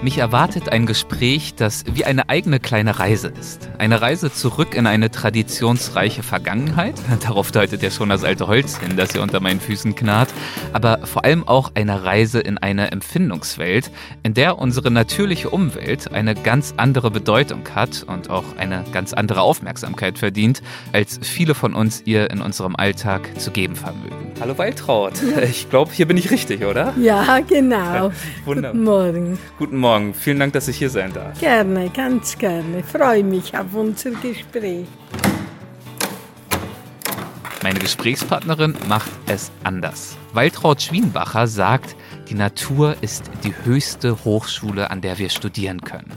Mich erwartet ein Gespräch, das wie eine eigene kleine Reise ist. Eine Reise zurück in eine traditionsreiche Vergangenheit. Darauf deutet ja schon das alte Holz hin, das hier unter meinen Füßen knarrt. Aber vor allem auch eine Reise in eine Empfindungswelt, in der unsere natürliche Umwelt eine ganz andere Bedeutung hat und auch eine ganz andere Aufmerksamkeit verdient, als viele von uns ihr in unserem Alltag zu geben vermögen. Hallo Waltraud. Ich glaube, hier bin ich richtig, oder? Ja, genau. Wunderbar. Guten Morgen. Guten Morgen. Vielen Dank, dass ich hier sein darf. Gerne, ganz gerne. Freue mich auf unser Gespräch. Meine Gesprächspartnerin macht es anders. Waltraud Schwienbacher sagt, die Natur ist die höchste Hochschule, an der wir studieren können.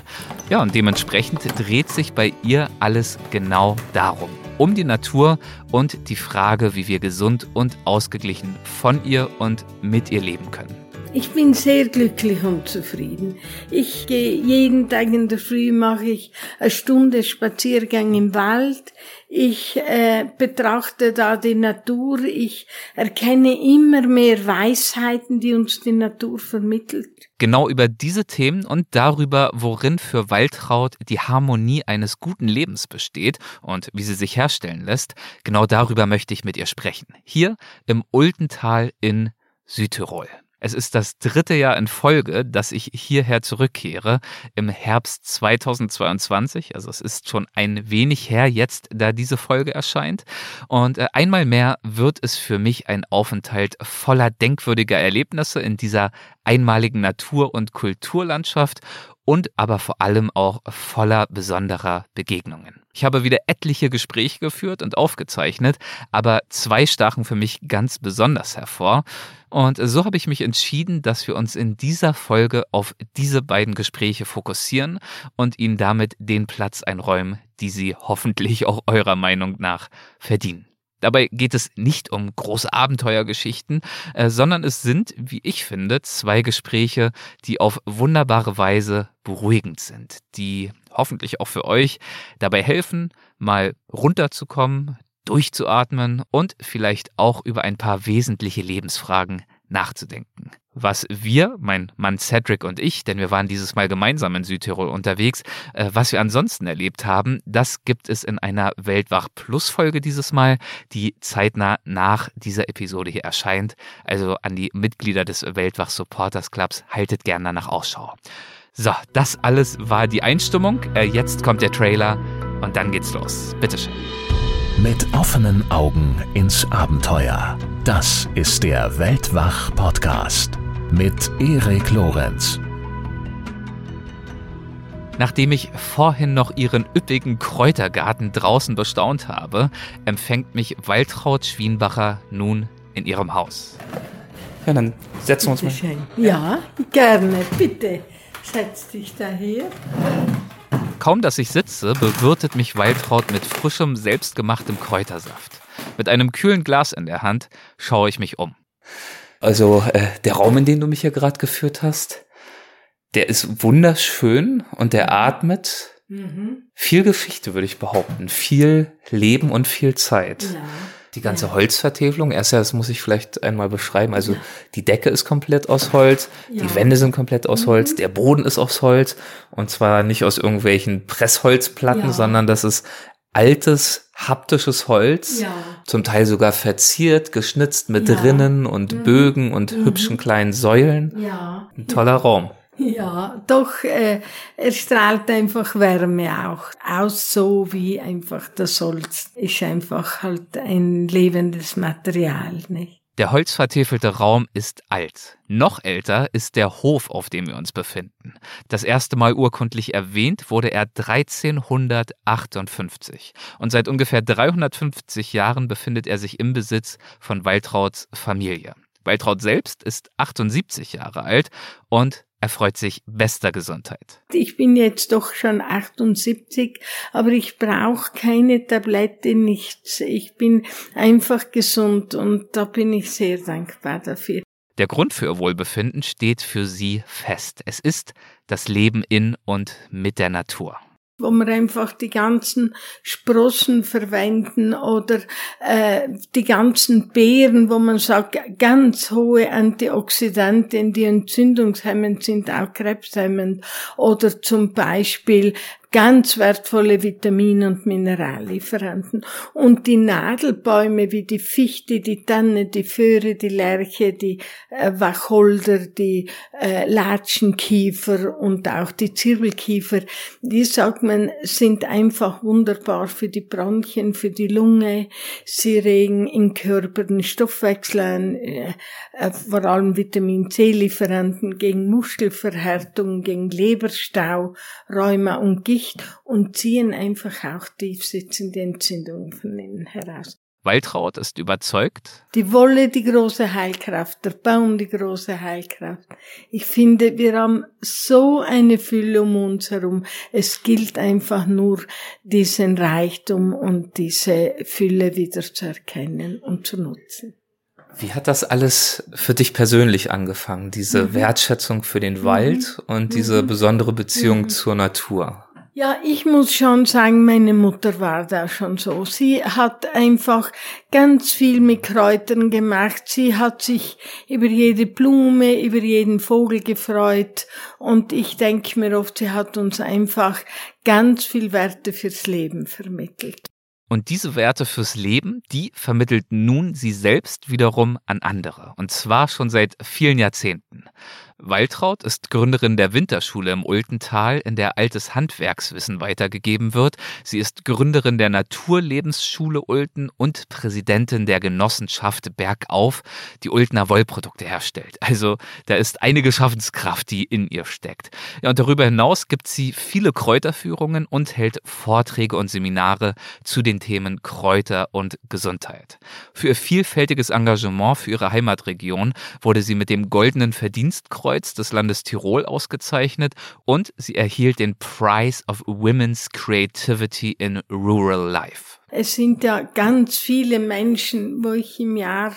Ja, und dementsprechend dreht sich bei ihr alles genau darum. Um die Natur und die Frage, wie wir gesund und ausgeglichen von ihr und mit ihr leben können. Ich bin sehr glücklich und zufrieden. Ich gehe jeden Tag in der Früh mache ich eine Stunde Spaziergang im Wald. Ich äh, betrachte da die Natur. Ich erkenne immer mehr Weisheiten, die uns die Natur vermittelt. Genau über diese Themen und darüber, worin für Waltraud die Harmonie eines guten Lebens besteht und wie sie sich herstellen lässt, genau darüber möchte ich mit ihr sprechen. Hier im Ultental in Südtirol. Es ist das dritte Jahr in Folge, dass ich hierher zurückkehre im Herbst 2022. Also es ist schon ein wenig her jetzt, da diese Folge erscheint. Und äh, einmal mehr wird es für mich ein Aufenthalt voller denkwürdiger Erlebnisse in dieser einmaligen Natur- und Kulturlandschaft und aber vor allem auch voller besonderer Begegnungen. Ich habe wieder etliche Gespräche geführt und aufgezeichnet, aber zwei stachen für mich ganz besonders hervor. Und so habe ich mich entschieden, dass wir uns in dieser Folge auf diese beiden Gespräche fokussieren und ihnen damit den Platz einräumen, die sie hoffentlich auch eurer Meinung nach verdienen. Dabei geht es nicht um große Abenteuergeschichten, äh, sondern es sind, wie ich finde, zwei Gespräche, die auf wunderbare Weise beruhigend sind, die hoffentlich auch für euch dabei helfen, mal runterzukommen, durchzuatmen und vielleicht auch über ein paar wesentliche Lebensfragen nachzudenken. Was wir, mein Mann Cedric und ich, denn wir waren dieses Mal gemeinsam in Südtirol unterwegs, äh, was wir ansonsten erlebt haben, das gibt es in einer Weltwach Plus Folge dieses Mal, die zeitnah nach dieser Episode hier erscheint. Also an die Mitglieder des Weltwach Supporters Clubs, haltet gerne danach Ausschau. So, das alles war die Einstimmung. Äh, jetzt kommt der Trailer und dann geht's los. Bitteschön. Mit offenen Augen ins Abenteuer. Das ist der Weltwach-Podcast mit Erik Lorenz. Nachdem ich vorhin noch ihren üppigen Kräutergarten draußen bestaunt habe, empfängt mich Waltraud Schwienbacher nun in ihrem Haus. Ja, dann setzen wir uns mal. Ja, gerne, bitte. Setz dich daher. Kaum dass ich sitze, bewirtet mich Waltraud mit frischem, selbstgemachtem Kräutersaft. Mit einem kühlen Glas in der Hand schaue ich mich um. Also äh, der Raum, in den du mich hier gerade geführt hast, der ist wunderschön und der atmet mhm. viel Geschichte, würde ich behaupten. Viel Leben und viel Zeit. Ja. Die ganze ja. Holzvertäfelung, erst ja, das muss ich vielleicht einmal beschreiben. Also ja. die Decke ist komplett aus Holz, ja. die Wände sind komplett aus Holz, mhm. der Boden ist aus Holz und zwar nicht aus irgendwelchen Pressholzplatten, sondern das ist altes haptisches Holz, zum Teil sogar verziert, geschnitzt mit. Rinnen und mhm. Bögen und mhm. hübschen kleinen Säulen. Ja. Ein toller Raum. Ja, doch, äh, er strahlt einfach Wärme auch aus, so wie einfach das Holz ist einfach halt ein lebendes Material, nicht? Der holzvertäfelte Raum ist alt. Noch älter ist der Hof, auf dem wir uns befinden. Das erste Mal urkundlich erwähnt wurde er 1358 und seit ungefähr 350 Jahren befindet er sich im Besitz von Waltrauds Familie. Waltraud selbst ist 78 Jahre alt und er freut sich bester Gesundheit. Ich bin jetzt doch schon 78, aber ich brauche keine Tablette, nichts. Ich bin einfach gesund und da bin ich sehr dankbar dafür. Der Grund für ihr Wohlbefinden steht für sie fest. Es ist das Leben in und mit der Natur. Wo wir einfach die ganzen Sprossen verwenden oder äh, die ganzen Beeren, wo man sagt, ganz hohe Antioxidantien, die entzündungshemmend sind, auch krebshemmend. Oder zum Beispiel ganz wertvolle Vitamin- und Minerallieferanten. Und die Nadelbäume wie die Fichte, die Tanne, die Föhre, die Lerche, die äh, Wacholder, die äh, Latschenkiefer und auch die Zirbelkiefer, die sagt man, sind einfach wunderbar für die Bronchien, für die Lunge. Sie regen im Körper den Stoffwechsel an, äh, äh, vor allem Vitamin C-Lieferanten gegen Muskelverhärtung, gegen Leberstau, Rheuma und Gicht Licht und ziehen einfach auch tiefsitzende Entzündungen von innen heraus. Waltraud ist überzeugt. Die Wolle die große Heilkraft, der Baum die große Heilkraft. Ich finde, wir haben so eine Fülle um uns herum. Es gilt einfach nur, diesen Reichtum und diese Fülle wieder zu erkennen und zu nutzen. Wie hat das alles für dich persönlich angefangen? Diese mhm. Wertschätzung für den Wald mhm. und diese mhm. besondere Beziehung mhm. zur Natur? Ja, ich muss schon sagen, meine Mutter war da schon so. Sie hat einfach ganz viel mit Kräutern gemacht. Sie hat sich über jede Blume, über jeden Vogel gefreut. Und ich denke mir oft, sie hat uns einfach ganz viel Werte fürs Leben vermittelt. Und diese Werte fürs Leben, die vermittelt nun sie selbst wiederum an andere. Und zwar schon seit vielen Jahrzehnten. Waltraud ist Gründerin der Winterschule im Ultental, in der altes Handwerkswissen weitergegeben wird. Sie ist Gründerin der Naturlebensschule Ulten und Präsidentin der Genossenschaft Bergauf, die Ultner Wollprodukte herstellt. Also da ist einige Schaffenskraft, die in ihr steckt. Ja, und darüber hinaus gibt sie viele Kräuterführungen und hält Vorträge und Seminare zu den Themen Kräuter und Gesundheit. Für ihr vielfältiges Engagement für ihre Heimatregion wurde sie mit dem Goldenen Verdienstkreuz Bronzekreuz des Landes Tirol ausgezeichnet und sie erhielt den Prize of Women's Creativity in Rural Life. Es sind ja ganz viele Menschen, wo ich im Jahr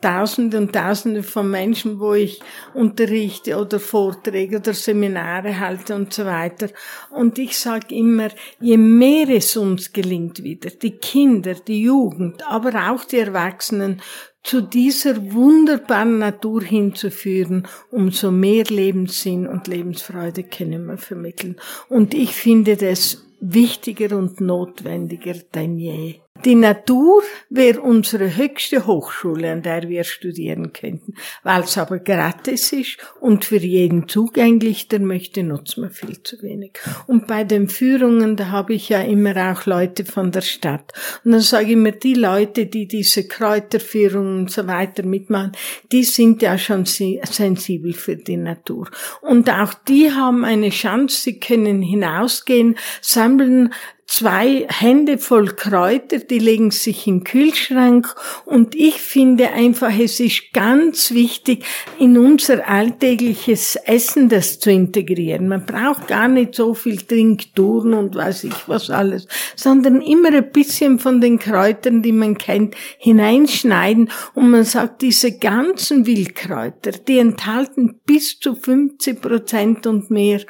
Tausende und Tausende von Menschen, wo ich unterrichte oder Vorträge oder Seminare halte und so weiter. Und ich sage immer, je mehr es uns gelingt wieder, die Kinder, die Jugend, aber auch die Erwachsenen zu dieser wunderbaren Natur hinzuführen, umso mehr Lebenssinn und Lebensfreude können wir vermitteln. Und ich finde das wichtiger und notwendiger denn je. Die Natur wäre unsere höchste Hochschule, an der wir studieren könnten. Weil es aber gratis ist und für jeden zugänglich, der möchte, nutzen wir viel zu wenig. Und bei den Führungen, da habe ich ja immer auch Leute von der Stadt. Und dann sage ich immer, die Leute, die diese Kräuterführungen und so weiter mitmachen, die sind ja schon sensibel für die Natur. Und auch die haben eine Chance, sie können hinausgehen, sammeln zwei Hände voll Kräuter, die legen sich im Kühlschrank und ich finde einfach, es ist ganz wichtig, in unser alltägliches Essen das zu integrieren. Man braucht gar nicht so viel Trinkturen und weiß ich was alles, sondern immer ein bisschen von den Kräutern, die man kennt, hineinschneiden und man sagt, diese ganzen Wildkräuter, die enthalten bis zu 50 Prozent und mehr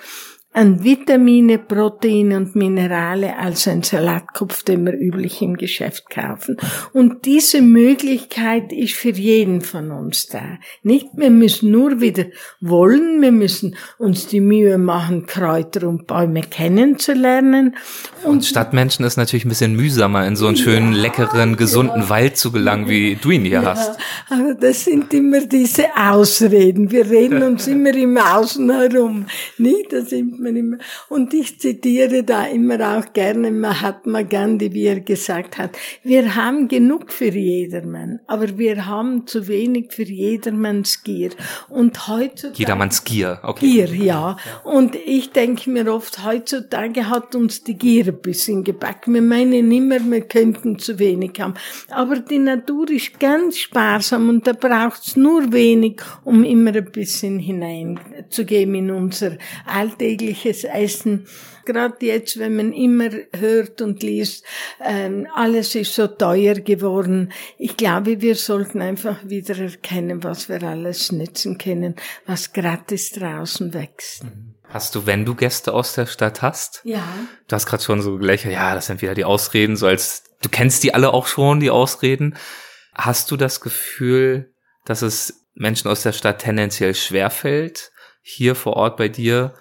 an Vitamine, Proteine und Minerale als ein Salatkopf, den wir üblich im Geschäft kaufen. Und diese Möglichkeit ist für jeden von uns da. Nicht, wir müssen nur wieder wollen, wir müssen uns die Mühe machen, Kräuter und Bäume kennenzulernen. Und Stadtmenschen ist natürlich ein bisschen mühsamer, in so einen schönen, ja, leckeren, gesunden ja. Wald zu gelangen, wie du ihn hier ja, hast. Aber das sind immer diese Ausreden. Wir reden uns immer im Außen herum. Nicht? Das sind man immer. Und ich zitiere da immer auch gerne Mahatma Gandhi, wie er gesagt hat, wir haben genug für jedermann, aber wir haben zu wenig für jedermanns Gier. Und heutzutage... Jedermanns Gier, okay. Gier, ja. Und ich denke mir oft, heutzutage hat uns die Gier ein bisschen gebacken. Wir meinen immer, wir könnten zu wenig haben. Aber die Natur ist ganz sparsam und da braucht's nur wenig, um immer ein bisschen hineinzugeben in unser alltägliches tägliches Essen. Gerade jetzt, wenn man immer hört und liest, ähm, alles ist so teuer geworden. Ich glaube, wir sollten einfach wieder erkennen, was wir alles nützen können, was gratis draußen wächst. Mhm. Hast du, wenn du Gäste aus der Stadt hast? Ja. Du hast gerade schon so gelächelt, ja, das sind wieder die Ausreden, so als du kennst die alle auch schon, die Ausreden. Hast du das Gefühl, dass es Menschen aus der Stadt tendenziell schwerfällt, hier vor Ort bei dir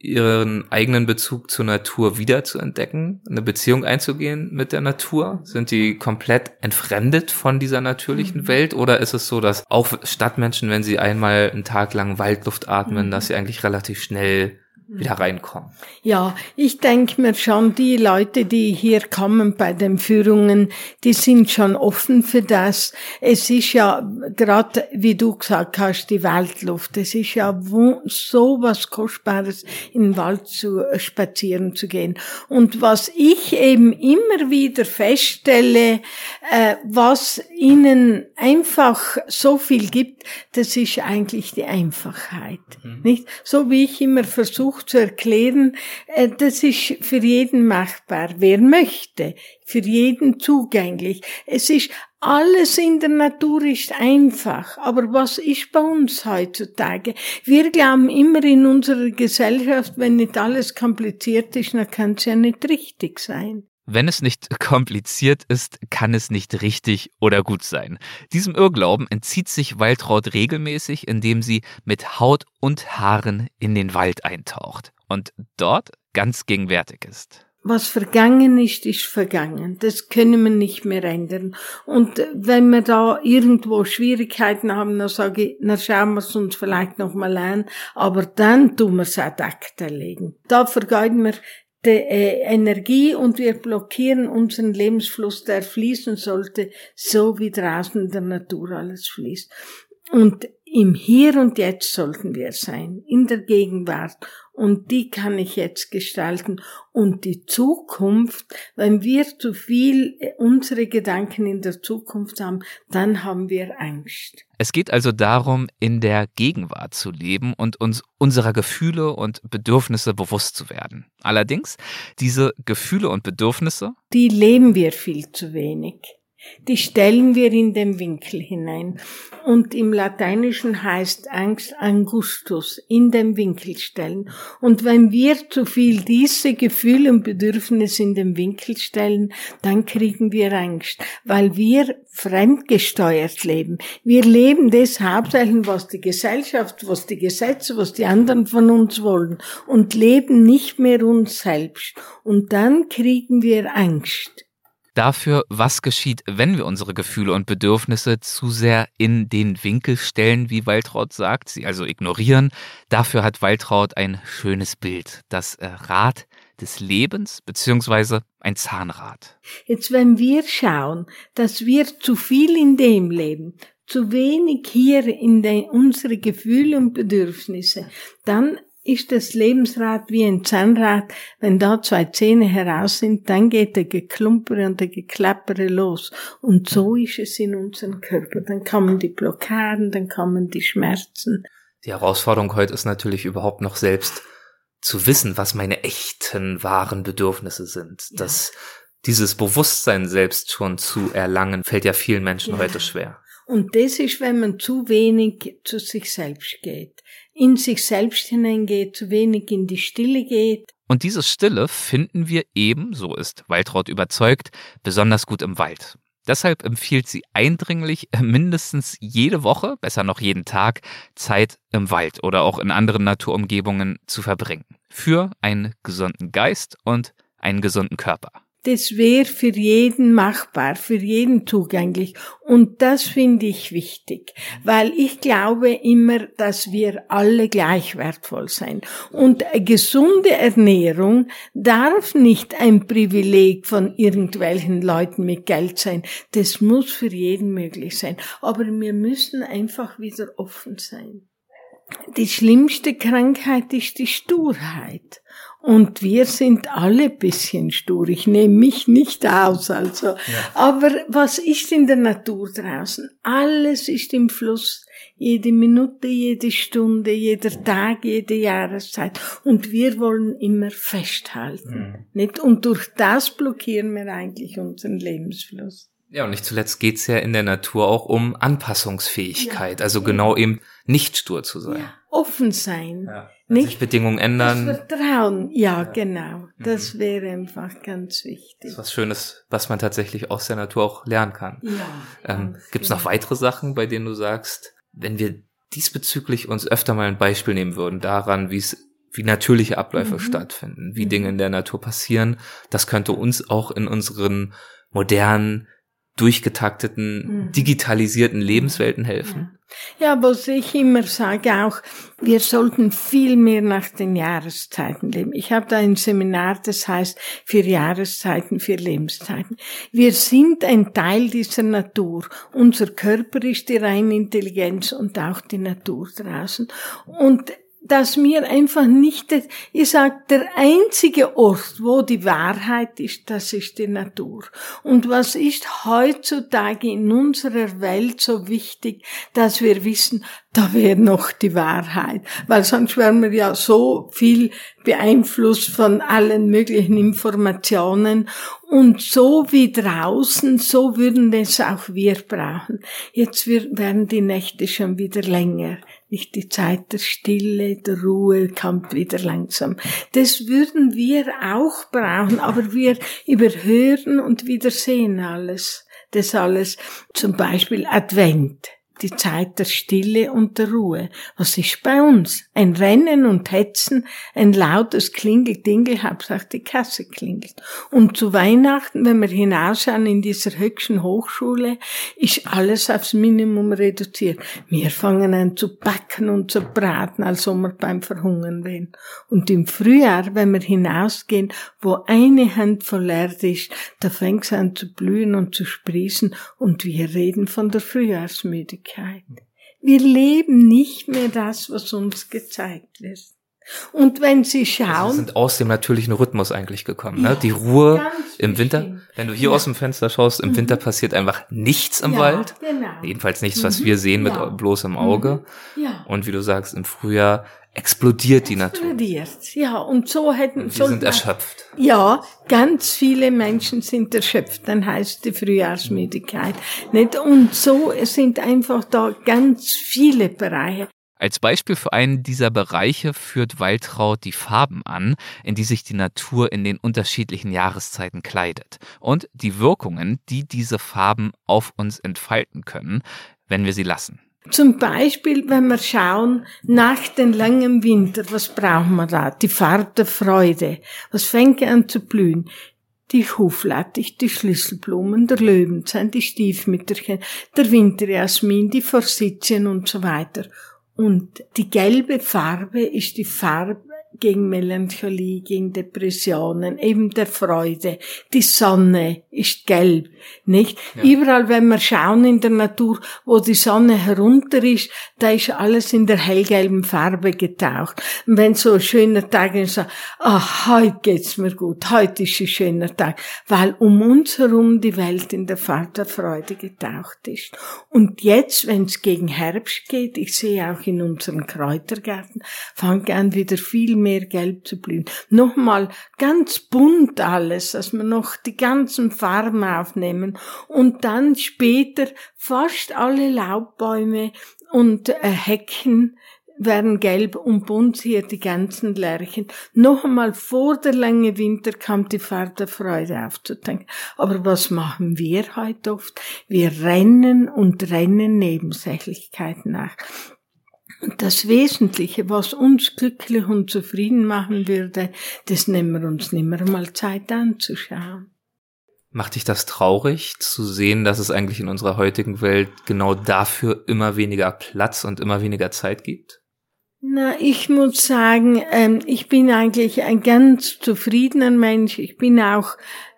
ihren eigenen Bezug zur Natur wiederzuentdecken, eine Beziehung einzugehen mit der Natur? Sind die komplett entfremdet von dieser natürlichen mhm. Welt? Oder ist es so, dass auch Stadtmenschen, wenn sie einmal einen Tag lang Waldluft atmen, mhm. dass sie eigentlich relativ schnell wieder reinkommen. Ja, ich denke mir schon, die Leute, die hier kommen bei den Führungen, die sind schon offen für das. Es ist ja gerade, wie du gesagt hast, die Waldluft. Es ist ja so was Kostbares, in den Wald zu äh, spazieren zu gehen. Und was ich eben immer wieder feststelle, äh, was ihnen einfach so viel gibt, das ist eigentlich die Einfachheit. Mhm. Nicht? So wie ich immer versuche, zu erklären, äh, das ist für jeden machbar, wer möchte, für jeden zugänglich. Es ist alles in der Natur ist einfach, aber was ist bei uns heutzutage? Wir glauben immer in unserer Gesellschaft, wenn nicht alles kompliziert ist, dann kann es ja nicht richtig sein. Wenn es nicht kompliziert ist, kann es nicht richtig oder gut sein. Diesem Irrglauben entzieht sich Waltraud regelmäßig, indem sie mit Haut und Haaren in den Wald eintaucht und dort ganz gegenwärtig ist. Was vergangen ist, ist vergangen. Das können wir nicht mehr ändern. Und wenn wir da irgendwo Schwierigkeiten haben, dann sage ich, dann schauen wir es uns vielleicht noch mal an. Aber dann tun wir es ad legen. Da vergeuden wir die äh, Energie und wir blockieren unseren Lebensfluss, der fließen sollte, so wie draußen in der Natur alles fließt. Und im Hier und Jetzt sollten wir sein, in der Gegenwart. Und die kann ich jetzt gestalten. Und die Zukunft, wenn wir zu viel äh, unsere Gedanken in der Zukunft haben, dann haben wir Angst. Es geht also darum, in der Gegenwart zu leben und uns unserer Gefühle und Bedürfnisse bewusst zu werden. Allerdings, diese Gefühle und Bedürfnisse, die leben wir viel zu wenig. Die stellen wir in den Winkel hinein. Und im Lateinischen heißt Angst Angustus, in den Winkel stellen. Und wenn wir zu viel diese Gefühle und Bedürfnisse in den Winkel stellen, dann kriegen wir Angst, weil wir fremdgesteuert leben. Wir leben das hauptsächlich, was die Gesellschaft, was die Gesetze, was die anderen von uns wollen und leben nicht mehr uns selbst. Und dann kriegen wir Angst dafür, was geschieht, wenn wir unsere Gefühle und Bedürfnisse zu sehr in den Winkel stellen, wie Waltraud sagt, sie also ignorieren. Dafür hat Waltraud ein schönes Bild, das äh, Rad des Lebens beziehungsweise ein Zahnrad. Jetzt, wenn wir schauen, dass wir zu viel in dem leben, zu wenig hier in den, unsere Gefühle und Bedürfnisse, dann ist das Lebensrad wie ein Zahnrad. Wenn da zwei Zähne heraus sind, dann geht der Geklumpere und der Geklappere los. Und so ist es in unserem Körper. Dann kommen die Blockaden, dann kommen die Schmerzen. Die Herausforderung heute ist natürlich überhaupt noch selbst zu wissen, was meine echten, wahren Bedürfnisse sind. Ja. Das, dieses Bewusstsein selbst schon zu erlangen, fällt ja vielen Menschen ja. heute schwer. Und das ist, wenn man zu wenig zu sich selbst geht in sich selbst hineingeht, zu wenig in die Stille geht. Und diese Stille finden wir eben, so ist Waltraud überzeugt, besonders gut im Wald. Deshalb empfiehlt sie eindringlich, mindestens jede Woche, besser noch jeden Tag, Zeit im Wald oder auch in anderen Naturumgebungen zu verbringen. Für einen gesunden Geist und einen gesunden Körper das wäre für jeden machbar, für jeden zugänglich. Und das finde ich wichtig, weil ich glaube immer, dass wir alle gleich wertvoll sein. Und gesunde Ernährung darf nicht ein Privileg von irgendwelchen Leuten mit Geld sein. Das muss für jeden möglich sein. Aber wir müssen einfach wieder offen sein. Die schlimmste Krankheit ist die Sturheit. Und wir sind alle bisschen stur. Ich nehme mich nicht aus, also. Ja. Aber was ist in der Natur draußen? Alles ist im Fluss. Jede Minute, jede Stunde, jeder Tag, jede Jahreszeit. Und wir wollen immer festhalten. Mhm. Nicht? Und durch das blockieren wir eigentlich unseren Lebensfluss. Ja, und nicht zuletzt geht's ja in der Natur auch um Anpassungsfähigkeit. Ja. Also genau eben nicht stur zu sein. Ja. Offen sein. Ja Wenn sich Bedingungen ändern. Das Vertrauen, ja, ja. genau. Das mhm. wäre einfach ganz wichtig. Das ist was Schönes, was man tatsächlich aus der Natur auch lernen kann. Ja. Ähm, Gibt es noch genau. weitere Sachen, bei denen du sagst, wenn wir diesbezüglich uns öfter mal ein Beispiel nehmen würden daran, wie es wie natürliche Abläufe mhm. stattfinden, wie mhm. Dinge in der Natur passieren, das könnte uns auch in unseren modernen durchgetakteten, mhm. digitalisierten Lebenswelten helfen. Ja, was ich immer sage auch, wir sollten viel mehr nach den Jahreszeiten leben. Ich habe da ein Seminar, das heißt für Jahreszeiten, für Lebenszeiten. Wir sind ein Teil dieser Natur. Unser Körper ist die reine Intelligenz und auch die Natur draußen. Und dass mir einfach nicht, ich sag, der einzige Ort, wo die Wahrheit ist, das ist die Natur. Und was ist heutzutage in unserer Welt so wichtig, dass wir wissen, da wäre noch die Wahrheit, weil sonst wären wir ja so viel beeinflusst von allen möglichen Informationen und so wie draußen, so würden es auch wir brauchen. Jetzt werden die Nächte schon wieder länger nicht die Zeit der Stille, der Ruhe kommt wieder langsam. Das würden wir auch brauchen, aber wir überhören und wiedersehen alles. Das alles, zum Beispiel Advent die Zeit der Stille und der Ruhe. Was ist bei uns? Ein Rennen und Hetzen, ein lautes Klingel-Dingel, Hauptsache die Kasse klingelt. Und zu Weihnachten, wenn wir hinausschauen in dieser höchsten Hochschule, ist alles aufs Minimum reduziert. Wir fangen an zu backen und zu braten, als ob wir beim Verhungern wären. Und im Frühjahr, wenn wir hinausgehen, wo eine Hand voll Erde ist, da fängt es an zu blühen und zu sprießen und wir reden von der Frühjahrsmüdigkeit. Wirklichkeit. Wir leben nicht mehr das, was uns gezeigt wird. Und wenn Sie schauen. Also wir sind aus dem natürlichen Rhythmus eigentlich gekommen. Ne? Ja, Die Ruhe im Winter. Wenn du hier ja. aus dem Fenster schaust, im mhm. Winter passiert einfach nichts im ja, Wald. Genau. Jedenfalls nichts, was mhm. wir sehen mit bloßem Auge. Mhm. Ja. Und wie du sagst, im Frühjahr explodiert die Natur. Explodiert, ja. Und so hätten... Und wir sind erschöpft. Ja, ganz viele Menschen sind erschöpft, dann heißt die Frühjahrsmüdigkeit. Nicht? Und so sind einfach da ganz viele Bereiche. Als Beispiel für einen dieser Bereiche führt Waltraud die Farben an, in die sich die Natur in den unterschiedlichen Jahreszeiten kleidet und die Wirkungen, die diese Farben auf uns entfalten können, wenn wir sie lassen. Zum Beispiel, wenn wir schauen, nach dem langen Winter, was brauchen wir da? Die Farbe der Freude. Was fängt an zu blühen? Die Huflattich, die Schlüsselblumen, der Löwenzahn, die Stiefmütterchen, der Winterjasmin, die Forsythien und so weiter. Und die gelbe Farbe ist die Farbe gegen Melancholie, gegen Depressionen, eben der Freude. Die Sonne ist gelb, nicht? Ja. Überall, wenn wir schauen in der Natur, wo die Sonne herunter ist, da ist alles in der hellgelben Farbe getaucht. Und wenn so ein schöner Tag ist, so, ach, heute geht's mir gut, heute ist ein schöner Tag, weil um uns herum die Welt in der Farbe der Freude getaucht ist. Und jetzt, wenn es gegen Herbst geht, ich sehe auch in unseren Kräutergärten, fangen an wieder viel mehr gelb zu blühen. Nochmal ganz bunt alles, dass wir noch die ganzen Farben aufnehmen und dann später fast alle Laubbäume und äh, Hecken werden gelb und bunt hier die ganzen Lärchen. Noch einmal vor der lange Winter kam die Farbe der Freude aufzudenken. Aber was machen wir heute oft? Wir rennen und rennen Nebensächlichkeiten nach. Das Wesentliche, was uns glücklich und zufrieden machen würde, das nehmen wir uns nimmer mal Zeit anzuschauen. Macht dich das traurig zu sehen, dass es eigentlich in unserer heutigen Welt genau dafür immer weniger Platz und immer weniger Zeit gibt? Na, ich muss sagen, ähm, ich bin eigentlich ein ganz zufriedener Mensch. Ich bin auch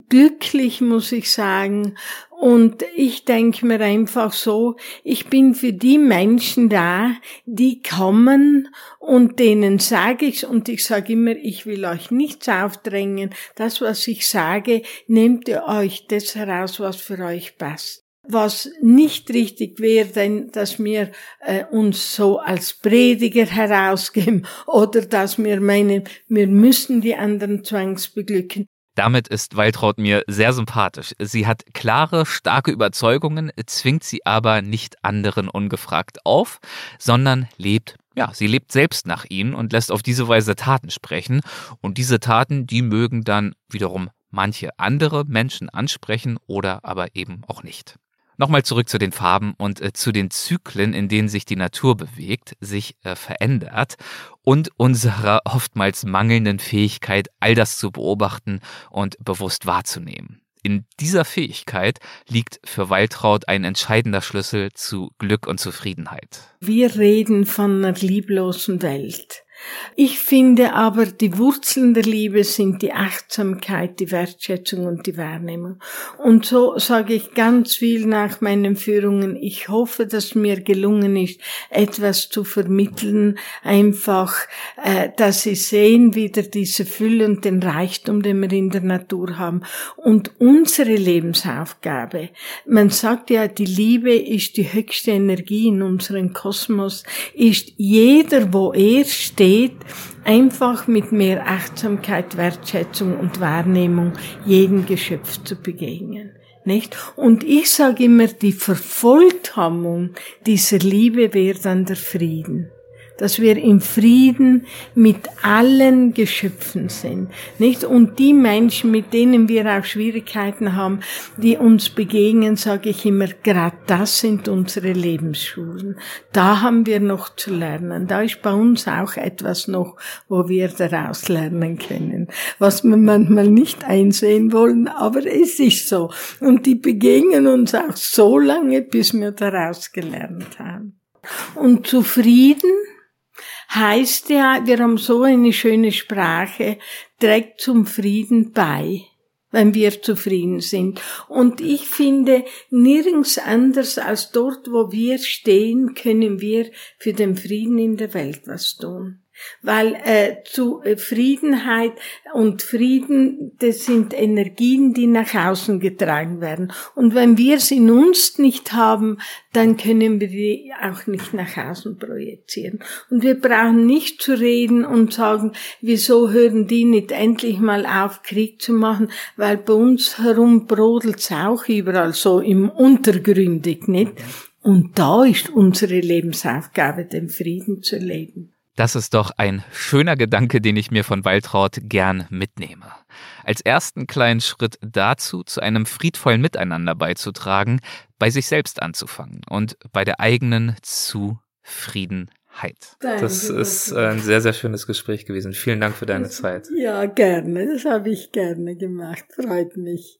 glücklich, muss ich sagen. Und ich denke mir einfach so, ich bin für die Menschen da, die kommen und denen sage ich und ich sage immer, ich will euch nichts aufdrängen. Das, was ich sage, nehmt ihr euch das heraus, was für euch passt. Was nicht richtig wäre, denn dass wir äh, uns so als Prediger herausgeben oder dass wir meinen, wir müssen die anderen zwangsbeglücken. Damit ist Waltraud mir sehr sympathisch. Sie hat klare, starke Überzeugungen, zwingt sie aber nicht anderen ungefragt auf, sondern lebt ja, sie lebt selbst nach ihnen und lässt auf diese Weise Taten sprechen. Und diese Taten, die mögen dann wiederum manche andere Menschen ansprechen oder aber eben auch nicht. Nochmal zurück zu den Farben und äh, zu den Zyklen, in denen sich die Natur bewegt, sich äh, verändert und unserer oftmals mangelnden Fähigkeit, all das zu beobachten und bewusst wahrzunehmen. In dieser Fähigkeit liegt für Waltraud ein entscheidender Schlüssel zu Glück und Zufriedenheit. Wir reden von einer lieblosen Welt. Ich finde aber, die Wurzeln der Liebe sind die Achtsamkeit, die Wertschätzung und die Wahrnehmung. Und so sage ich ganz viel nach meinen Führungen. Ich hoffe, dass mir gelungen ist, etwas zu vermitteln, einfach, äh, dass sie sehen wieder diese Fülle und den Reichtum, den wir in der Natur haben. Und unsere Lebensaufgabe, man sagt ja, die Liebe ist die höchste Energie in unserem Kosmos, ist jeder, wo er steht, geht, einfach mit mehr Achtsamkeit, Wertschätzung und Wahrnehmung jedem Geschöpf zu begegnen. Nicht? Und ich sage immer, die Vervollkommnung dieser Liebe wäre dann der Frieden dass wir im Frieden mit allen Geschöpfen sind, nicht? Und die Menschen, mit denen wir auch Schwierigkeiten haben, die uns begegnen, sage ich immer, gerade das sind unsere Lebensschulen. Da haben wir noch zu lernen. Da ist bei uns auch etwas noch, wo wir daraus lernen können, was wir manchmal nicht einsehen wollen, aber es ist so. Und die begegnen uns auch so lange, bis wir daraus gelernt haben. Und zufrieden heißt ja, wir haben so eine schöne Sprache, trägt zum Frieden bei wenn wir zufrieden sind. Und ich finde, nirgends anders als dort, wo wir stehen, können wir für den Frieden in der Welt was tun weil äh, Zufriedenheit äh, und Frieden, das sind Energien, die nach außen getragen werden. Und wenn wir sie in uns nicht haben, dann können wir die auch nicht nach außen projizieren. Und wir brauchen nicht zu reden und sagen, wieso hören die nicht endlich mal auf, Krieg zu machen, weil bei uns herum brodelt's auch überall so im Untergründig, nicht? Und da ist unsere Lebensaufgabe, den Frieden zu leben. Das ist doch ein schöner Gedanke, den ich mir von Waltraud gern mitnehme. Als ersten kleinen Schritt dazu, zu einem friedvollen Miteinander beizutragen, bei sich selbst anzufangen und bei der eigenen Zufriedenheit. Danke, das ist ein sehr, sehr schönes Gespräch gewesen. Vielen Dank für deine Zeit. Ja, gerne. Das habe ich gerne gemacht. Freut mich.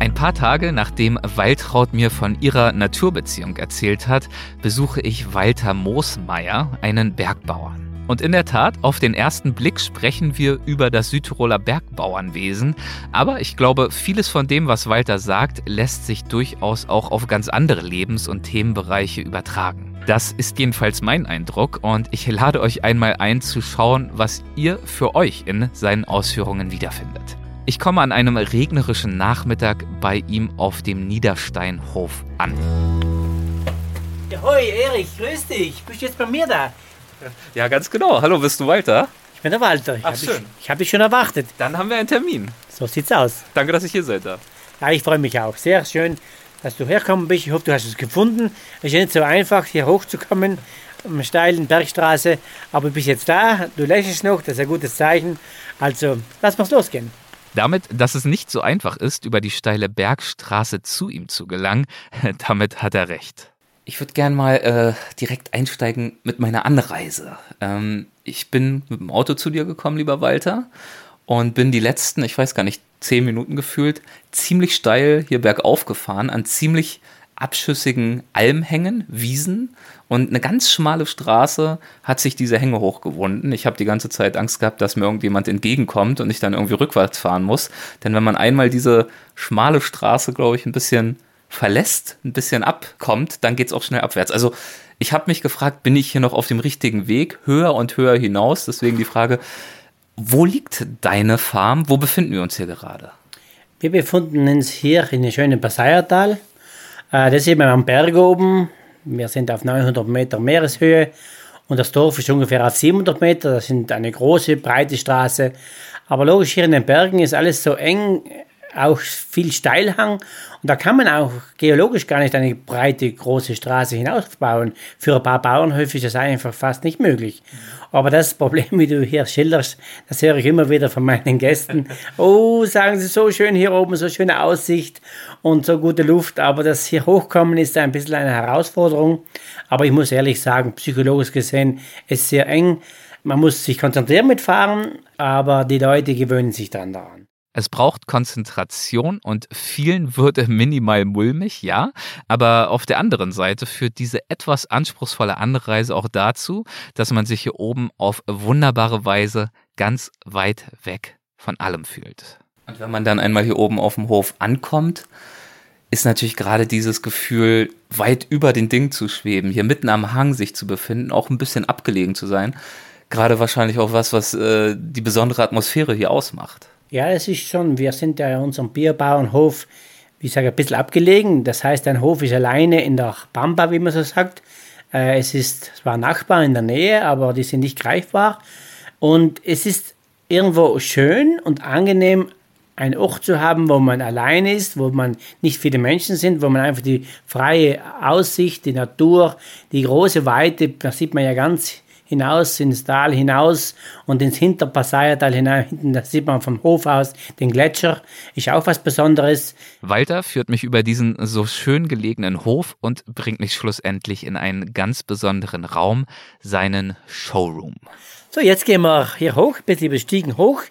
Ein paar Tage nachdem Waltraud mir von ihrer Naturbeziehung erzählt hat, besuche ich Walter Moosmeier, einen Bergbauern. Und in der Tat, auf den ersten Blick sprechen wir über das Südtiroler Bergbauernwesen, aber ich glaube, vieles von dem, was Walter sagt, lässt sich durchaus auch auf ganz andere Lebens- und Themenbereiche übertragen. Das ist jedenfalls mein Eindruck und ich lade euch einmal ein zu schauen, was ihr für euch in seinen Ausführungen wiederfindet. Ich komme an einem regnerischen Nachmittag bei ihm auf dem Niedersteinhof an. Ja, hoi, Erich, grüß dich. Bist du jetzt bei mir da? Ja, ganz genau. Hallo, bist du Walter? Ich bin der Walter. Ich Ach, schön. Dich, ich habe dich schon erwartet. Dann haben wir einen Termin. So sieht's aus. Danke, dass ich hier seid. Da. Ja, ich freue mich auch. Sehr schön, dass du hergekommen bist. Ich hoffe, du hast es gefunden. Es ist ja nicht so einfach, hier hochzukommen, am steilen Bergstraße. Aber du bist jetzt da, du lächelst noch, das ist ein gutes Zeichen. Also, lass mal's losgehen. Damit, dass es nicht so einfach ist, über die steile Bergstraße zu ihm zu gelangen, damit hat er recht. Ich würde gern mal äh, direkt einsteigen mit meiner Anreise. Ähm, ich bin mit dem Auto zu dir gekommen, lieber Walter, und bin die letzten, ich weiß gar nicht, zehn Minuten gefühlt, ziemlich steil hier bergauf gefahren, an ziemlich abschüssigen Almhängen, Wiesen und eine ganz schmale Straße hat sich diese Hänge hochgewunden. Ich habe die ganze Zeit Angst gehabt, dass mir irgendjemand entgegenkommt und ich dann irgendwie rückwärts fahren muss. Denn wenn man einmal diese schmale Straße, glaube ich, ein bisschen verlässt, ein bisschen abkommt, dann geht es auch schnell abwärts. Also ich habe mich gefragt, bin ich hier noch auf dem richtigen Weg, höher und höher hinaus? Deswegen die Frage, wo liegt deine Farm? Wo befinden wir uns hier gerade? Wir befinden uns hier in der schönen Passaiertal. Äh, das ist eben am Berg oben. Wir sind auf 900 Meter Meereshöhe und das Dorf ist ungefähr auf 700 Meter. Das sind eine große, breite Straße. Aber logisch, hier in den Bergen ist alles so eng auch viel Steilhang und da kann man auch geologisch gar nicht eine breite, große Straße hinausbauen. Für ein paar Bauernhöfe ist das einfach fast nicht möglich. Aber das Problem, wie du hier schilderst, das höre ich immer wieder von meinen Gästen. Oh, sagen sie, so schön hier oben, so schöne Aussicht und so gute Luft, aber das hier hochkommen ist ein bisschen eine Herausforderung. Aber ich muss ehrlich sagen, psychologisch gesehen ist sehr eng. Man muss sich konzentrieren mit Fahren, aber die Leute gewöhnen sich dann daran. Es braucht Konzentration und vielen würde minimal mulmig, ja. Aber auf der anderen Seite führt diese etwas anspruchsvolle Anreise auch dazu, dass man sich hier oben auf wunderbare Weise ganz weit weg von allem fühlt. Und wenn man dann einmal hier oben auf dem Hof ankommt, ist natürlich gerade dieses Gefühl, weit über den Ding zu schweben, hier mitten am Hang sich zu befinden, auch ein bisschen abgelegen zu sein. Gerade wahrscheinlich auch was, was äh, die besondere Atmosphäre hier ausmacht. Ja, es ist schon, wir sind ja in unserem Bierbauernhof, wie ich sage, ein bisschen abgelegen. Das heißt, ein Hof ist alleine in der Pampa, wie man so sagt. Äh, es ist zwar Nachbarn in der Nähe, aber die sind nicht greifbar. Und es ist irgendwo schön und angenehm, einen Ort zu haben, wo man allein ist, wo man nicht viele Menschen sind, wo man einfach die freie Aussicht, die Natur, die große Weite, da sieht man ja ganz hinaus ins Tal hinaus und ins Hinterpassayertal hinein. Hinten da sieht man vom Hof aus den Gletscher. Ist auch was Besonderes. Walter führt mich über diesen so schön gelegenen Hof und bringt mich schlussendlich in einen ganz besonderen Raum, seinen Showroom. So, jetzt gehen wir hier hoch, ein bisschen bestiegen hoch.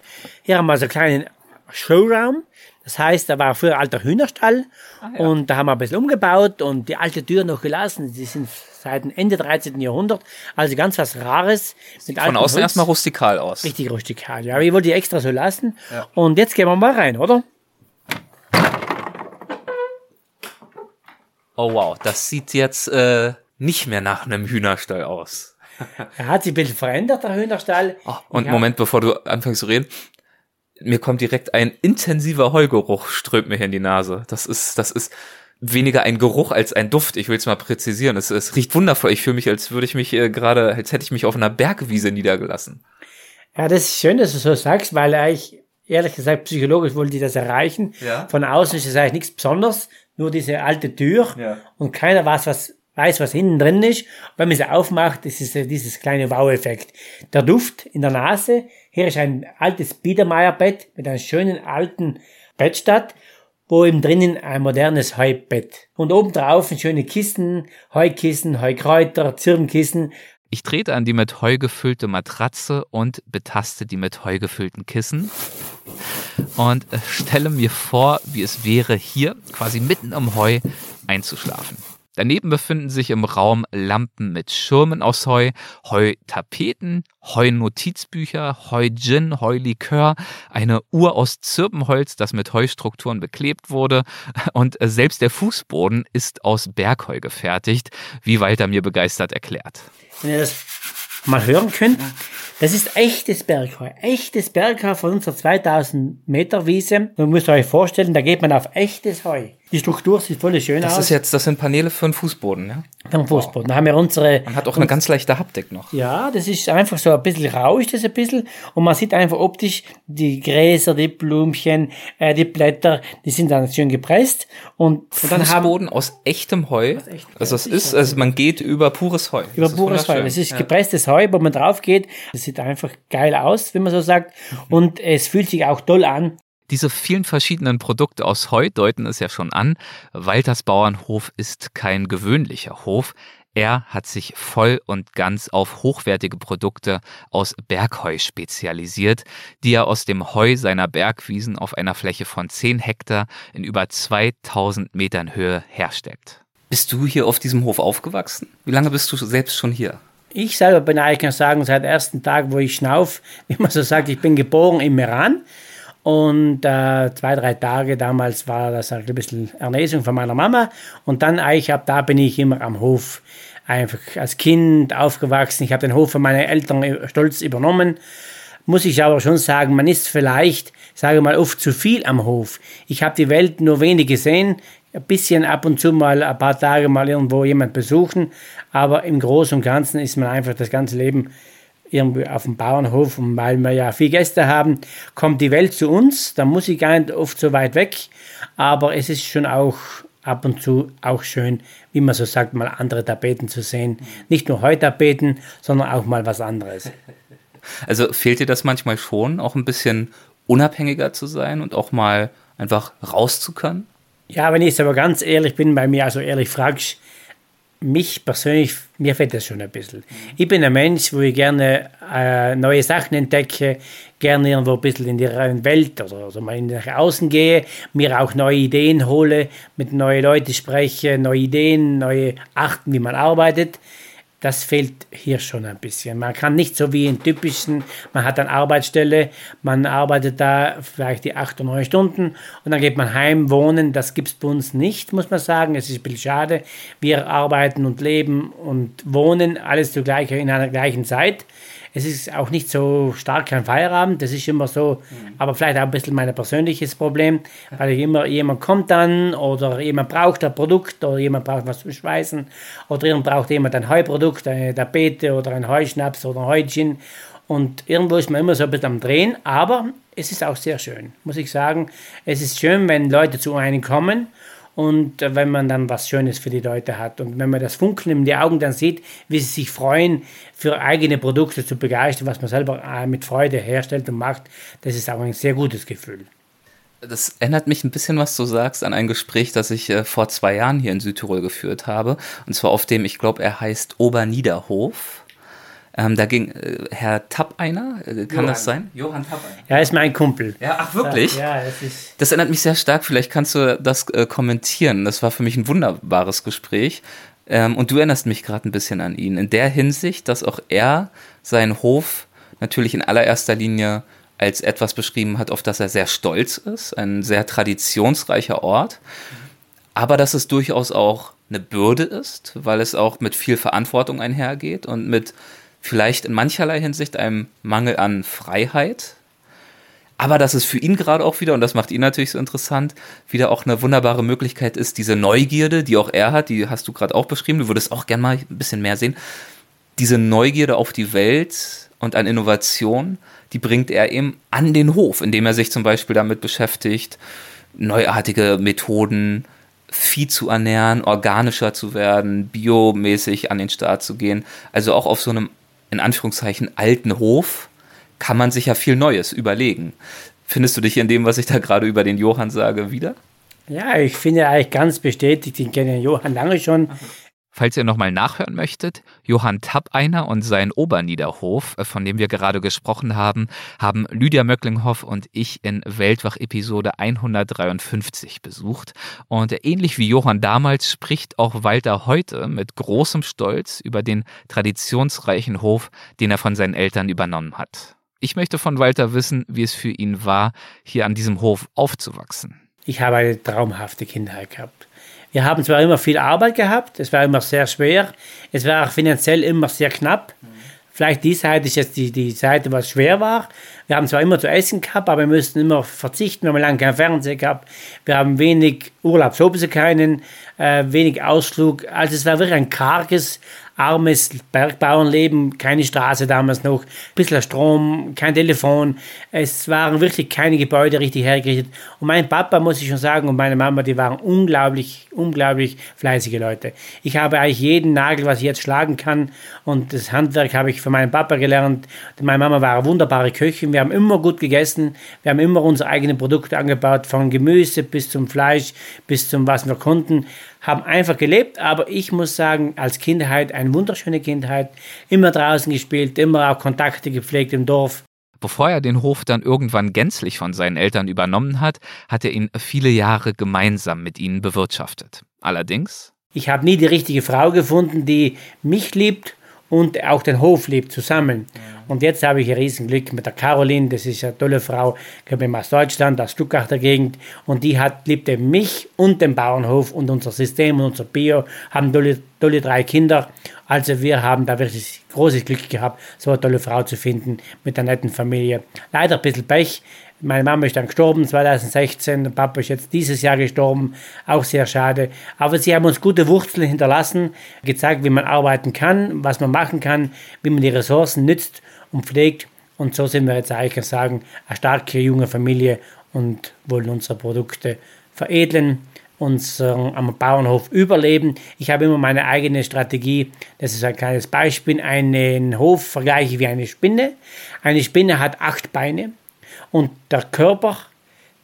Hier haben wir so einen kleinen Showroom. Das heißt, da war früher alter Hühnerstall ah, ja. und da haben wir ein bisschen umgebaut und die alte Tür noch gelassen. Die sind seit dem Ende 13. Jahrhundert. Also ganz was Rares. Sieht von außen Holz. erstmal rustikal aus. Richtig rustikal, ja. Ich wollte die extra so lassen. Ja. Und jetzt gehen wir mal rein, oder? Oh wow, das sieht jetzt äh, nicht mehr nach einem Hühnerstall aus. er hat sich ein bisschen verändert, der Hühnerstall. Oh, und ja. Moment, bevor du anfängst zu reden mir kommt direkt ein intensiver Heugeruch strömt mir hier in die Nase. Das ist, das ist weniger ein Geruch als ein Duft. Ich will es mal präzisieren. Es, es riecht wundervoll. Ich fühle mich, als würde ich mich äh, gerade, als hätte ich mich auf einer Bergwiese niedergelassen. Ja, das ist schön, dass du so sagst, weil eigentlich, ehrlich gesagt, psychologisch wollte ich das erreichen. Ja. Von außen ist es eigentlich nichts Besonderes, nur diese alte Tür ja. und keiner weiß, was weiß, was innen drin ist. wenn man sie aufmacht, ist es dieses kleine Wow-Effekt. Der Duft in der Nase. Hier ist ein altes Biedermeierbett mit einem schönen alten Bettstatt, wo eben drinnen ein modernes Heubett. Und obendrauf schöne Kissen, Heukissen, Heukräuter, Zirbenkissen. Ich trete an die mit Heu gefüllte Matratze und betaste die mit Heu gefüllten Kissen und stelle mir vor, wie es wäre, hier quasi mitten im Heu einzuschlafen. Daneben befinden sich im Raum Lampen mit Schirmen aus Heu, Heutapeten, Heunotizbücher, Heugin, Heulikör, eine Uhr aus Zirbenholz, das mit Heustrukturen beklebt wurde und selbst der Fußboden ist aus Bergheu gefertigt, wie Walter mir begeistert erklärt. Wenn ihr das mal hören könnt, das ist echtes Bergheu. Echtes Bergheu von unserer 2000 Meter Wiese. Da müsst euch vorstellen, da geht man auf echtes Heu. Die Struktur sieht voll schön das aus. Das ist jetzt, das sind Paneele für den Fußboden, ja? Für den Fußboden. Da haben wir unsere. Man hat auch eine ganz leichte Haptik noch. Ja, das ist einfach so ein bisschen rauscht das ein bisschen und man sieht einfach optisch die Gräser, die Blümchen, äh, die Blätter, die sind dann schön gepresst und, und dann Fußboden haben, aus echtem Heu. Aus echt, also es ist, also man geht über pures Heu. Über pures Heu. Das ist ja. gepresstes Heu, wo man drauf geht. Das sieht einfach geil aus, wie man so sagt. Mhm. Und es fühlt sich auch toll an. Diese vielen verschiedenen Produkte aus Heu deuten es ja schon an. Walters Bauernhof ist kein gewöhnlicher Hof. Er hat sich voll und ganz auf hochwertige Produkte aus Bergheu spezialisiert, die er aus dem Heu seiner Bergwiesen auf einer Fläche von 10 Hektar in über 2000 Metern Höhe herstellt. Bist du hier auf diesem Hof aufgewachsen? Wie lange bist du selbst schon hier? Ich selber bin eigentlich, kann sagen, seit dem ersten Tag, wo ich schnauf, wie man so sagt, ich bin geboren im Iran. Und äh, zwei, drei Tage damals war das ein bisschen Ernährung von meiner Mama. Und dann eigentlich ab da bin ich immer am Hof einfach als Kind aufgewachsen. Ich habe den Hof von meinen Eltern stolz übernommen. Muss ich aber schon sagen, man ist vielleicht, sage mal, oft zu viel am Hof. Ich habe die Welt nur wenig gesehen, ein bisschen ab und zu mal ein paar Tage mal irgendwo jemand besuchen, aber im Großen und Ganzen ist man einfach das ganze Leben irgendwie auf dem Bauernhof und weil wir ja viele Gäste haben, kommt die Welt zu uns. Da muss ich gar nicht oft so weit weg, aber es ist schon auch ab und zu auch schön, wie man so sagt, mal andere Tapeten zu sehen. Nicht nur Heutapeten, sondern auch mal was anderes. Also fehlt dir das manchmal schon, auch ein bisschen unabhängiger zu sein und auch mal einfach raus zu können? Ja, wenn ich jetzt aber ganz ehrlich bin, bei mir also ehrlich fragst, mich persönlich, mir fehlt das schon ein bisschen. Ich bin ein Mensch, wo ich gerne äh, neue Sachen entdecke, gerne irgendwo ein bisschen in die Welt oder, oder mal nach außen gehe, mir auch neue Ideen hole, mit neuen Leuten spreche, neue Ideen, neue Achten, wie man arbeitet das fehlt hier schon ein bisschen. Man kann nicht so wie in typischen, man hat eine Arbeitsstelle, man arbeitet da vielleicht die acht oder neun Stunden und dann geht man heim wohnen. Das gibt es bei uns nicht, muss man sagen. Es ist ein bisschen schade. Wir arbeiten und leben und wohnen alles zugleich in einer gleichen Zeit. Es ist auch nicht so stark kein Feierabend, das ist immer so, mhm. aber vielleicht auch ein bisschen mein persönliches Problem, weil immer jemand kommt dann oder jemand braucht ein Produkt oder jemand braucht was zum Schweißen oder jemand braucht jemand ein Heuprodukt, eine Tapete oder ein Heuschnaps oder ein Heutchen und irgendwo ist man immer so ein bisschen am Drehen, aber es ist auch sehr schön, muss ich sagen. Es ist schön, wenn Leute zu einem kommen und äh, wenn man dann was Schönes für die Leute hat und wenn man das Funkeln in die Augen dann sieht, wie sie sich freuen, für eigene Produkte zu begeistern, was man selber äh, mit Freude herstellt und macht, das ist auch ein sehr gutes Gefühl. Das erinnert mich ein bisschen, was du sagst, an ein Gespräch, das ich äh, vor zwei Jahren hier in Südtirol geführt habe. Und zwar auf dem, ich glaube, er heißt Oberniederhof. Ähm, da ging äh, Herr Tappeiner, äh, kann Johann. das sein? Johann Tappeiner. Ja, ist mein Kumpel. Ja, ach wirklich? Ja, das ist. Das erinnert mich sehr stark. Vielleicht kannst du das äh, kommentieren. Das war für mich ein wunderbares Gespräch. Ähm, und du erinnerst mich gerade ein bisschen an ihn. In der Hinsicht, dass auch er seinen Hof natürlich in allererster Linie als etwas beschrieben hat, auf das er sehr stolz ist. Ein sehr traditionsreicher Ort. Aber dass es durchaus auch eine Bürde ist, weil es auch mit viel Verantwortung einhergeht und mit vielleicht in mancherlei Hinsicht einem Mangel an Freiheit. Aber dass es für ihn gerade auch wieder, und das macht ihn natürlich so interessant, wieder auch eine wunderbare Möglichkeit ist, diese Neugierde, die auch er hat, die hast du gerade auch beschrieben, du würdest auch gerne mal ein bisschen mehr sehen, diese Neugierde auf die Welt und an Innovation, die bringt er eben an den Hof, indem er sich zum Beispiel damit beschäftigt, neuartige Methoden, Vieh zu ernähren, organischer zu werden, biomäßig an den Start zu gehen. Also auch auf so einem in Anführungszeichen alten Hof kann man sich ja viel Neues überlegen. Findest du dich in dem, was ich da gerade über den Johann sage, wieder? Ja, ich finde eigentlich ganz bestätigt, ich kenne Johann lange schon. Falls ihr nochmal nachhören möchtet, Johann Tappeiner und sein Oberniederhof, äh, von dem wir gerade gesprochen haben, haben Lydia Möcklinghoff und ich in Weltwach-Episode 153 besucht. Und ähnlich wie Johann damals spricht auch Walter heute mit großem Stolz über den traditionsreichen Hof, den er von seinen Eltern übernommen hat. Ich möchte von Walter wissen, wie es für ihn war, hier an diesem Hof aufzuwachsen. Ich habe eine traumhafte Kindheit gehabt. Wir haben zwar immer viel Arbeit gehabt, es war immer sehr schwer, es war auch finanziell immer sehr knapp. Vielleicht die Seite ist jetzt die, die Seite, was schwer war. Wir haben zwar immer zu essen gehabt, aber wir mussten immer verzichten. Wir haben lange keinen Fernseher gehabt. Wir haben wenig Urlaub, sowieso keinen, äh, wenig Ausflug. Also es war wirklich ein karges, armes Bergbauernleben, keine Straße damals noch, ein bisschen Strom, kein Telefon. Es waren wirklich keine Gebäude richtig hergerichtet. Und mein Papa, muss ich schon sagen, und meine Mama, die waren unglaublich, unglaublich fleißige Leute. Ich habe eigentlich jeden Nagel, was ich jetzt schlagen kann. Und das Handwerk habe ich von meinem Papa gelernt. Meine Mama war eine wunderbare Köchin. Wir haben immer gut gegessen. Wir haben immer unsere eigenen Produkte angebaut, von Gemüse bis zum Fleisch, bis zum was wir konnten haben einfach gelebt, aber ich muss sagen, als Kindheit eine wunderschöne Kindheit, immer draußen gespielt, immer auch Kontakte gepflegt im Dorf. Bevor er den Hof dann irgendwann gänzlich von seinen Eltern übernommen hat, hat er ihn viele Jahre gemeinsam mit ihnen bewirtschaftet. Allerdings. Ich habe nie die richtige Frau gefunden, die mich liebt und auch den Hof liebt zusammen. Und jetzt habe ich ein Riesenglück mit der Caroline, das ist eine tolle Frau, kommt aus Deutschland, aus Stuttgarter Gegend. Und die hat, liebte mich und den Bauernhof und unser System und unser Bio, haben tolle, tolle drei Kinder. Also wir haben da wirklich großes Glück gehabt, so eine tolle Frau zu finden mit einer netten Familie. Leider ein bisschen Pech, Meine Mama ist dann gestorben 2016, der Papa ist jetzt dieses Jahr gestorben, auch sehr schade. Aber sie haben uns gute Wurzeln hinterlassen, gezeigt, wie man arbeiten kann, was man machen kann, wie man die Ressourcen nützt und pflegt. Und so sind wir jetzt eigentlich, sagen, eine starke junge Familie und wollen unsere Produkte veredeln, uns am Bauernhof überleben. Ich habe immer meine eigene Strategie. Das ist ein kleines Beispiel. Einen Hof vergleiche ich wie eine Spinne. Eine Spinne hat acht Beine und der Körper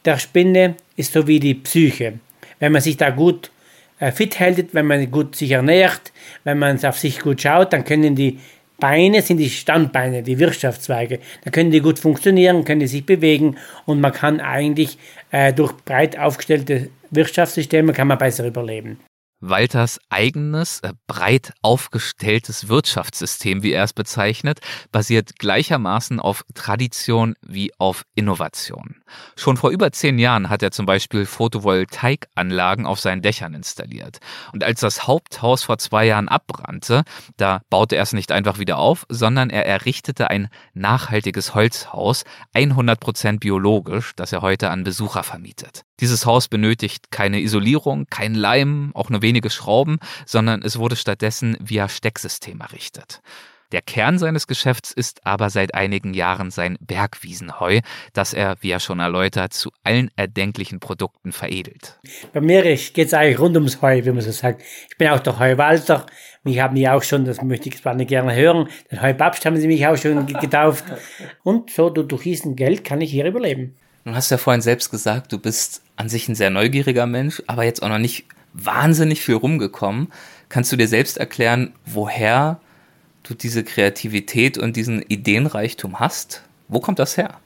der Spinne ist so wie die Psyche. Wenn man sich da gut äh, fit hält, wenn man gut sich ernährt, wenn man auf sich gut schaut, dann können die Beine sind die Standbeine, die Wirtschaftszweige. Da können die gut funktionieren, können die sich bewegen und man kann eigentlich äh, durch breit aufgestellte Wirtschaftssysteme kann man besser überleben. Walters eigenes, äh, breit aufgestelltes Wirtschaftssystem, wie er es bezeichnet, basiert gleichermaßen auf Tradition wie auf Innovation. Schon vor über zehn Jahren hat er zum Beispiel Photovoltaikanlagen auf seinen Dächern installiert. Und als das Haupthaus vor zwei Jahren abbrannte, da baute er es nicht einfach wieder auf, sondern er errichtete ein nachhaltiges Holzhaus, 100% biologisch, das er heute an Besucher vermietet. Dieses Haus benötigt keine Isolierung, kein Leim, auch nur wenige Schrauben, sondern es wurde stattdessen via Stecksystem errichtet. Der Kern seines Geschäfts ist aber seit einigen Jahren sein Bergwiesenheu, das er, wie er schon erläutert, zu allen erdenklichen Produkten veredelt. Bei mir geht es eigentlich rund ums Heu, wie man so sagt. Ich bin auch der Heuwalter. Mich haben die auch schon, das möchte ich zwar nicht gerne hören, den Heubabst haben sie mich auch schon getauft. Und so durch diesen Geld kann ich hier überleben. Du hast ja vorhin selbst gesagt, du bist an sich ein sehr neugieriger Mensch, aber jetzt auch noch nicht wahnsinnig viel rumgekommen. Kannst du dir selbst erklären, woher du diese Kreativität und diesen Ideenreichtum hast? Wo kommt das her?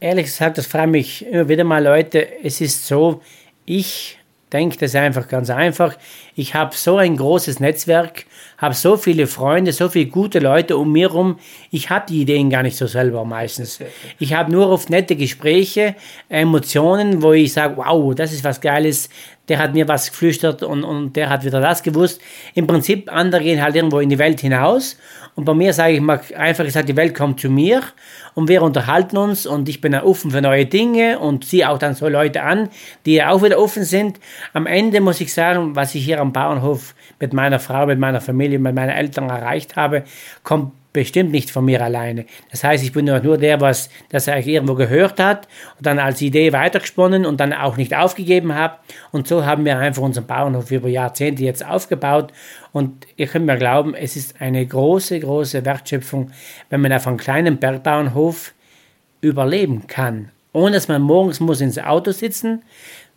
Ehrlich gesagt, das fragen mich immer wieder mal Leute. Es ist so, ich denke das einfach ganz einfach. Ich habe so ein großes Netzwerk, habe so viele Freunde, so viele gute Leute um mir herum. Ich habe die Ideen gar nicht so selber meistens. Ich habe nur oft nette Gespräche, Emotionen, wo ich sage, wow, das ist was Geiles. Der hat mir was geflüstert und, und der hat wieder das gewusst. Im Prinzip, andere gehen halt irgendwo in die Welt hinaus. Und bei mir sage ich mal einfach gesagt, die Welt kommt zu mir und wir unterhalten uns und ich bin offen für neue Dinge und ziehe auch dann so Leute an, die auch wieder offen sind. Am Ende muss ich sagen, was ich hier am Bauernhof mit meiner Frau, mit meiner Familie, mit meinen Eltern erreicht habe, kommt bestimmt nicht von mir alleine. Das heißt, ich bin nur der, was das er irgendwo gehört hat und dann als Idee weitergesponnen und dann auch nicht aufgegeben habe. Und so haben wir einfach unseren Bauernhof über Jahrzehnte jetzt aufgebaut. Und ihr könnt mir glauben, es ist eine große, große Wertschöpfung, wenn man auf einem kleinen Bergbauernhof überleben kann. Ohne dass man morgens muss ins Auto sitzen,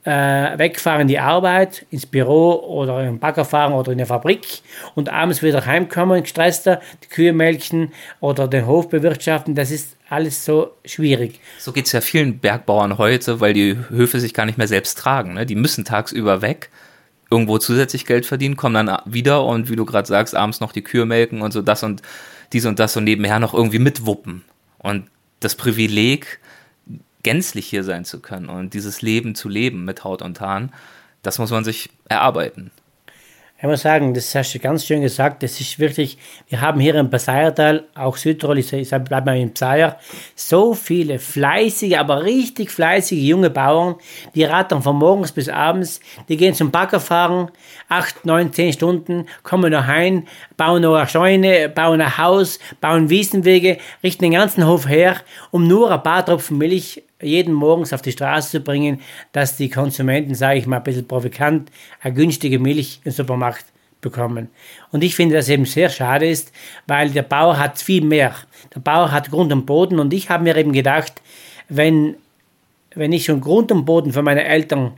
äh, wegfahren in die Arbeit, ins Büro oder im Bagger fahren oder in der Fabrik und abends wieder heimkommen, gestresster, die Kühe melken oder den Hof bewirtschaften, das ist alles so schwierig. So geht es ja vielen Bergbauern heute, weil die Höfe sich gar nicht mehr selbst tragen. Ne? Die müssen tagsüber weg, irgendwo zusätzlich Geld verdienen, kommen dann wieder und wie du gerade sagst, abends noch die Kühe melken und so das und dies und das und nebenher noch irgendwie mitwuppen. Und das Privileg, gänzlich hier sein zu können und dieses Leben zu leben mit Haut und Haaren, das muss man sich erarbeiten. Ich muss sagen, das hast du ganz schön gesagt. Das ist wirklich, wir haben hier im Passaiertal, auch Südtirol, ich bleibe mal im Passayer, so viele fleißige, aber richtig fleißige junge Bauern, die rattern von morgens bis abends, die gehen zum Bagger fahren, acht, neun, zehn Stunden, kommen nach heim, bauen noch eine Scheune, bauen ein Haus, bauen Wiesenwege, richten den ganzen Hof her, um nur ein paar Tropfen Milch jeden morgens auf die Straße zu bringen, dass die Konsumenten, sage ich mal ein bisschen provokant, eine günstige Milch im Supermarkt bekommen. Und ich finde, dass eben sehr schade ist, weil der Bauer hat viel mehr. Der Bauer hat Grund und Boden und ich habe mir eben gedacht, wenn, wenn ich schon Grund und Boden von meinen Eltern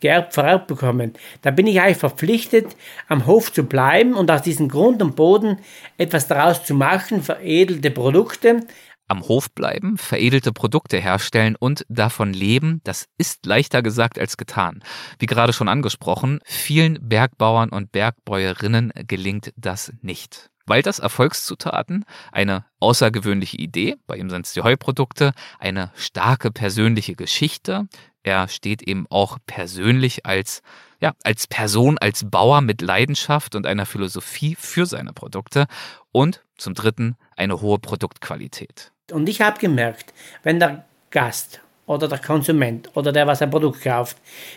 geerbt, vererbt bekommen, dann bin ich eigentlich verpflichtet, am Hof zu bleiben und aus diesem Grund und Boden etwas daraus zu machen, veredelte Produkte, am Hof bleiben, veredelte Produkte herstellen und davon leben, das ist leichter gesagt als getan. Wie gerade schon angesprochen, vielen Bergbauern und Bergbäuerinnen gelingt das nicht. Walters Erfolgszutaten, eine außergewöhnliche Idee, bei ihm sind es die Heuprodukte, eine starke persönliche Geschichte, er steht eben auch persönlich als ja, als Person, als Bauer mit Leidenschaft und einer Philosophie für seine Produkte und zum Dritten eine hohe Produktqualität. Und ich habe gemerkt, wenn der Gast oder der Konsument oder der, was ein Produkt kauft,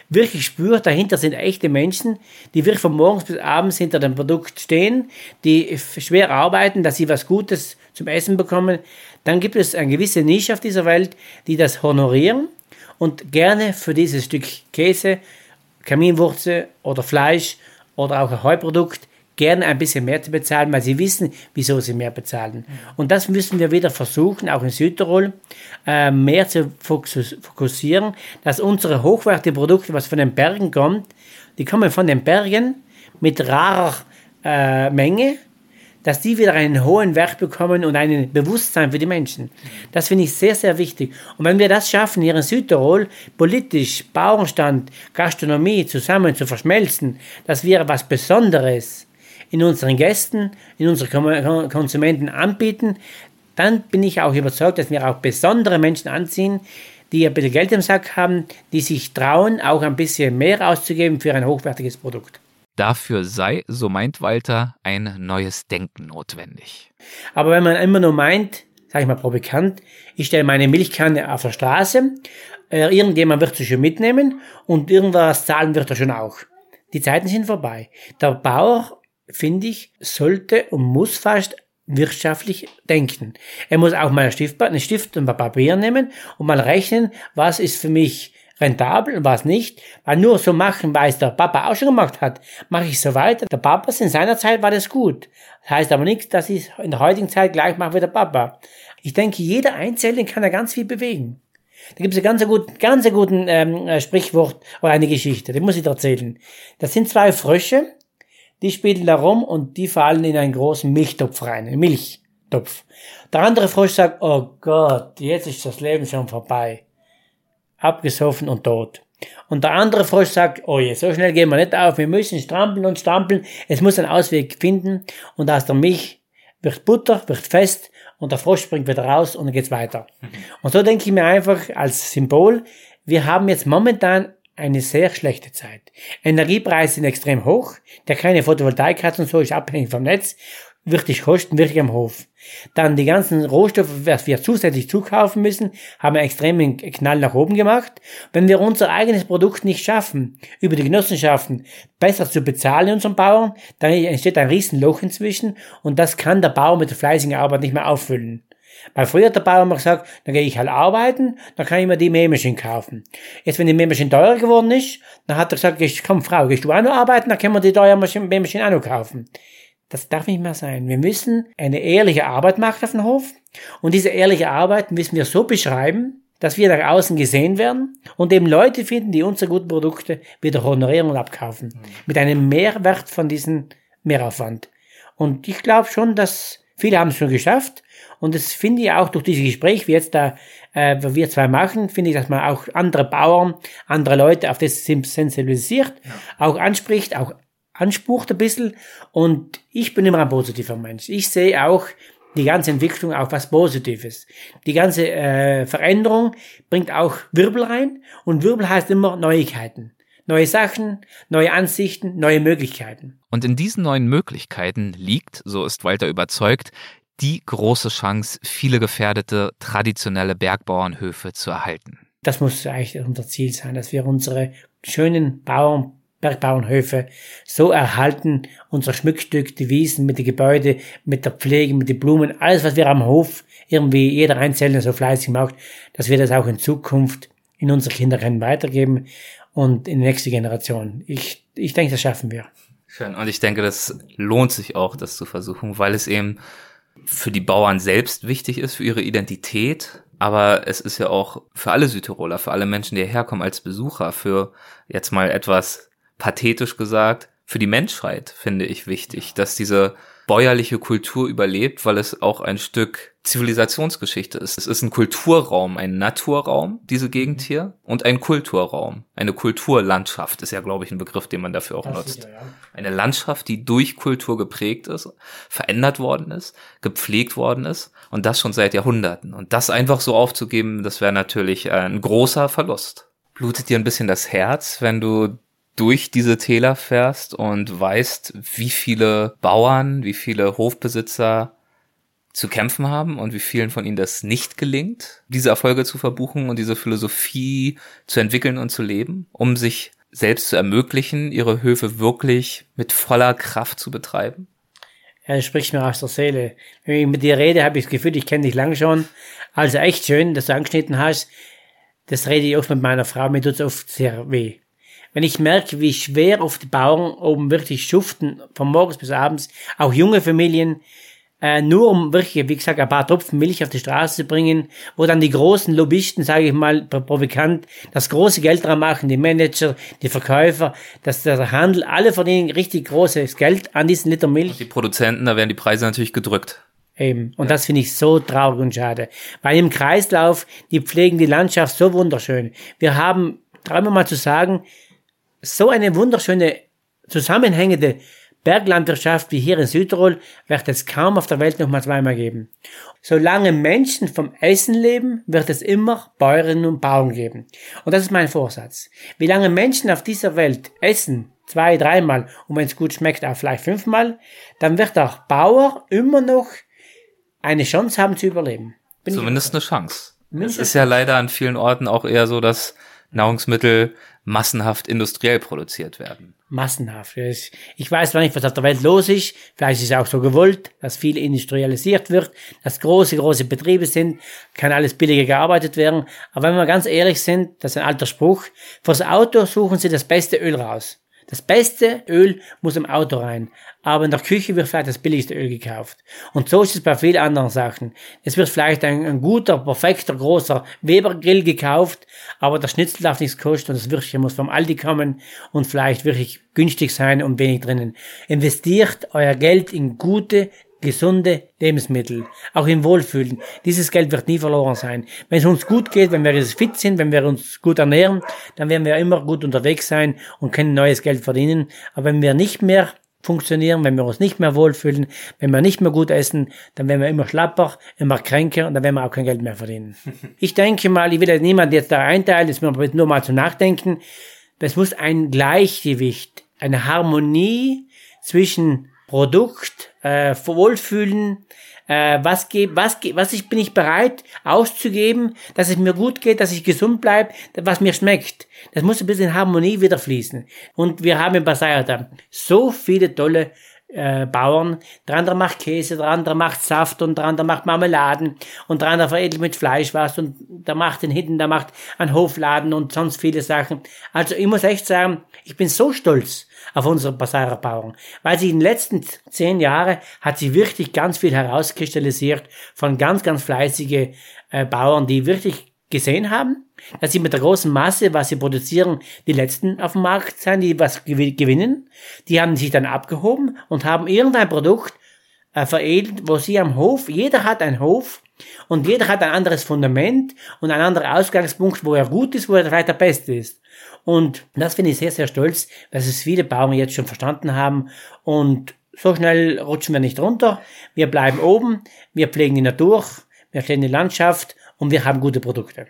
wirklich spürt, dahinter sind echte Menschen, die wirklich von morgens bis abends hinter dem Produkt stehen, die schwer arbeiten, dass sie was Gutes zum Essen bekommen, dann gibt es eine gewisse Nische auf dieser Welt, die das honorieren und gerne für dieses Stück Käse, Kaminwurzel oder Fleisch oder auch ein Heuprodukt gerne ein bisschen mehr zu bezahlen, weil sie wissen, wieso sie mehr bezahlen. Und das müssen wir wieder versuchen, auch in Südtirol, äh, mehr zu fokussieren, dass unsere hochwertigen Produkte, was von den Bergen kommt, die kommen von den Bergen mit rarer äh, Menge, dass die wieder einen hohen Wert bekommen und ein Bewusstsein für die Menschen. Das finde ich sehr, sehr wichtig. Und wenn wir das schaffen, hier in Südtirol, politisch, Bauernstand, Gastronomie zusammen zu verschmelzen, dass wir was Besonderes in unseren Gästen, in unseren Konsumenten anbieten, dann bin ich auch überzeugt, dass wir auch besondere Menschen anziehen, die ein bisschen Geld im Sack haben, die sich trauen, auch ein bisschen mehr auszugeben für ein hochwertiges Produkt. Dafür sei, so meint Walter, ein neues Denken notwendig. Aber wenn man immer nur meint, sag ich mal provokant, ich stelle meine Milchkanne auf der Straße, äh, irgendjemand wird sie schon mitnehmen und irgendwas zahlen wird er schon auch. Die Zeiten sind vorbei. Der Bauer finde ich, sollte und muss fast wirtschaftlich denken. Er muss auch mal einen Stift, und ein Papier nehmen und mal rechnen, was ist für mich rentabel und was nicht. Weil nur so machen, weil es der Papa auch schon gemacht hat, mache ich so weiter. Der Papa in seiner Zeit war das gut. Das heißt aber nicht, dass ich in der heutigen Zeit gleich mache wie der Papa. Ich denke, jeder Einzelne kann da ganz viel bewegen. Da gibt es ein ganz, gut, ganz guten ähm, äh, Sprichwort oder eine Geschichte, die muss ich erzählen. Das sind zwei Frösche, die spielen da rum und die fallen in einen großen Milchtopf rein, einen Milchtopf. Der andere Frosch sagt, oh Gott, jetzt ist das Leben schon vorbei. Abgesoffen und tot. Und der andere Frosch sagt, oh je, so schnell gehen wir nicht auf, wir müssen strampeln und strampeln, es muss einen Ausweg finden und aus der Milch wird Butter, wird fest und der Frosch springt wieder raus und dann geht's weiter. Mhm. Und so denke ich mir einfach als Symbol, wir haben jetzt momentan eine sehr schlechte Zeit. Energiepreise sind extrem hoch. Der keine Photovoltaik hat und so ist abhängig vom Netz. Wirklich kosten, wirklich am Hof. Dann die ganzen Rohstoffe, was wir zusätzlich zukaufen müssen, haben einen extremen Knall nach oben gemacht. Wenn wir unser eigenes Produkt nicht schaffen, über die Genossenschaften besser zu bezahlen unseren Bauern, dann entsteht ein Riesenloch inzwischen und das kann der Bauer mit der fleißigen Arbeit nicht mehr auffüllen. Weil früher hat der Bauer immer gesagt, dann gehe ich halt arbeiten, dann kann ich mir die Mähmaschine kaufen. Jetzt, wenn die Mähmaschine teurer geworden ist, dann hat er gesagt, komm Frau, gehst du auch noch arbeiten, dann können wir die teure Mähmaschine auch noch kaufen. Das darf nicht mehr sein. Wir müssen eine ehrliche Arbeit machen auf dem Hof. Und diese ehrliche Arbeit müssen wir so beschreiben, dass wir nach außen gesehen werden und eben Leute finden, die unsere guten Produkte wieder honorieren und abkaufen. Mhm. Mit einem Mehrwert von diesem Mehraufwand. Und ich glaube schon, dass viele haben es schon geschafft. Und das finde ich auch durch dieses Gespräch, wie jetzt da, äh, wir zwei machen, finde ich, dass man auch andere Bauern, andere Leute auf das sensibilisiert, ja. auch anspricht, auch anspucht ein bisschen. Und ich bin immer ein positiver Mensch. Ich sehe auch die ganze Entwicklung auch was Positives. Die ganze äh, Veränderung bringt auch Wirbel rein und Wirbel heißt immer Neuigkeiten. Neue Sachen, neue Ansichten, neue Möglichkeiten. Und in diesen neuen Möglichkeiten liegt, so ist Walter überzeugt, die große Chance, viele gefährdete traditionelle Bergbauernhöfe zu erhalten. Das muss eigentlich unser Ziel sein, dass wir unsere schönen Bauern, Bergbauernhöfe so erhalten, unser Schmuckstück, die Wiesen mit den Gebäuden, mit der Pflege, mit den Blumen, alles, was wir am Hof irgendwie jeder Einzelne so fleißig macht, dass wir das auch in Zukunft in unsere Kinder weitergeben und in die nächste Generation. Ich, ich denke, das schaffen wir. Schön. Und ich denke, das lohnt sich auch, das zu versuchen, weil es eben für die Bauern selbst wichtig ist, für ihre Identität, aber es ist ja auch für alle Südtiroler, für alle Menschen, die hierher kommen als Besucher, für jetzt mal etwas pathetisch gesagt, für die Menschheit finde ich wichtig, dass diese bäuerliche Kultur überlebt, weil es auch ein Stück Zivilisationsgeschichte ist. Es ist ein Kulturraum, ein Naturraum, diese Gegend hier, und ein Kulturraum. Eine Kulturlandschaft ist ja, glaube ich, ein Begriff, den man dafür auch das nutzt. Sicher, ja. Eine Landschaft, die durch Kultur geprägt ist, verändert worden ist, gepflegt worden ist und das schon seit Jahrhunderten. Und das einfach so aufzugeben, das wäre natürlich ein großer Verlust. Blutet dir ein bisschen das Herz, wenn du durch diese Täler fährst und weißt, wie viele Bauern, wie viele Hofbesitzer zu kämpfen haben und wie vielen von ihnen das nicht gelingt, diese Erfolge zu verbuchen und diese Philosophie zu entwickeln und zu leben, um sich selbst zu ermöglichen, ihre Höfe wirklich mit voller Kraft zu betreiben? Er spricht mir aus der Seele. Wenn ich mit dir rede, habe ich das Gefühl, ich kenne dich lange schon. Also echt schön, dass du angeschnitten hast. Das rede ich oft mit meiner Frau, mir tut es oft sehr weh. Wenn ich merke, wie schwer oft die Bauern oben wirklich schuften, von morgens bis abends, auch junge Familien, äh, nur um wirklich, wie gesagt, ein paar Tropfen Milch auf die Straße zu bringen, wo dann die großen Lobbyisten, sage ich mal, provokant, das große Geld dran machen, die Manager, die Verkäufer, dass der Handel, alle verdienen richtig großes Geld an diesen Liter Milch. Und die Produzenten, da werden die Preise natürlich gedrückt. Eben. Und ja. das finde ich so traurig und schade. Weil im Kreislauf, die pflegen die Landschaft so wunderschön. Wir haben, dreimal mal zu sagen, so eine wunderschöne, zusammenhängende Berglandwirtschaft wie hier in Südtirol wird es kaum auf der Welt noch mal zweimal geben. Solange Menschen vom Essen leben, wird es immer Bäuerinnen und Bauern geben. Und das ist mein Vorsatz. Wie lange Menschen auf dieser Welt essen, zwei, dreimal und wenn es gut schmeckt auch vielleicht fünfmal, dann wird auch Bauer immer noch eine Chance haben zu überleben. Bin Zumindest eine Chance. Es ist ja leider an vielen Orten auch eher so, dass Nahrungsmittel massenhaft industriell produziert werden massenhaft. Ich weiß noch nicht, was auf der Welt los ist. Vielleicht ist es auch so gewollt, dass viel industrialisiert wird, dass große, große Betriebe sind, kann alles billiger gearbeitet werden. Aber wenn wir ganz ehrlich sind, das ist ein alter Spruch, fürs Auto suchen Sie das beste Öl raus. Das beste Öl muss im Auto rein, aber in der Küche wird vielleicht das billigste Öl gekauft. Und so ist es bei vielen anderen Sachen. Es wird vielleicht ein, ein guter, perfekter, großer Webergrill gekauft, aber der Schnitzel darf nichts kosten und das Würstchen muss vom Aldi kommen und vielleicht wirklich günstig sein und wenig drinnen. Investiert euer Geld in gute, gesunde Lebensmittel, auch im Wohlfühlen. Dieses Geld wird nie verloren sein. Wenn es uns gut geht, wenn wir fit sind, wenn wir uns gut ernähren, dann werden wir immer gut unterwegs sein und können neues Geld verdienen. Aber wenn wir nicht mehr funktionieren, wenn wir uns nicht mehr wohlfühlen, wenn wir nicht mehr gut essen, dann werden wir immer schlapper, immer kränker und dann werden wir auch kein Geld mehr verdienen. ich denke mal, ich will jetzt niemand jetzt da einteilen, das ist nur mal zu nachdenken. Es muss ein Gleichgewicht, eine Harmonie zwischen Produkt, äh, Wohlfühlen, äh, was, ge was, ge was ich, bin ich bereit auszugeben, dass es mir gut geht, dass ich gesund bleibe, was mir schmeckt. Das muss ein bisschen in Harmonie wieder fließen. Und wir haben in Basayata so viele tolle äh, Bauern. Der andere macht Käse, der andere macht Saft und der andere macht Marmeladen und der andere veredelt mit Fleisch was und der macht den hinten, der macht einen Hofladen und sonst viele Sachen. Also ich muss echt sagen, ich bin so stolz auf unsere Bassarer Bauern, weil sie in den letzten zehn Jahren hat sie wirklich ganz viel herauskristallisiert von ganz, ganz fleißige äh, Bauern, die wirklich gesehen haben, dass sie mit der großen Masse, was sie produzieren, die letzten auf dem Markt sein, die was gewinnen. Die haben sich dann abgehoben und haben irgendein Produkt äh, veredelt, wo sie am Hof, jeder hat einen Hof und jeder hat ein anderes Fundament und ein anderer Ausgangspunkt, wo er gut ist, wo er vielleicht der Beste ist. Und das finde ich sehr, sehr stolz, dass es viele Bauern jetzt schon verstanden haben und so schnell rutschen wir nicht runter. Wir bleiben oben, wir pflegen die Natur, wir stehen die Landschaft und wir haben gute Produkte.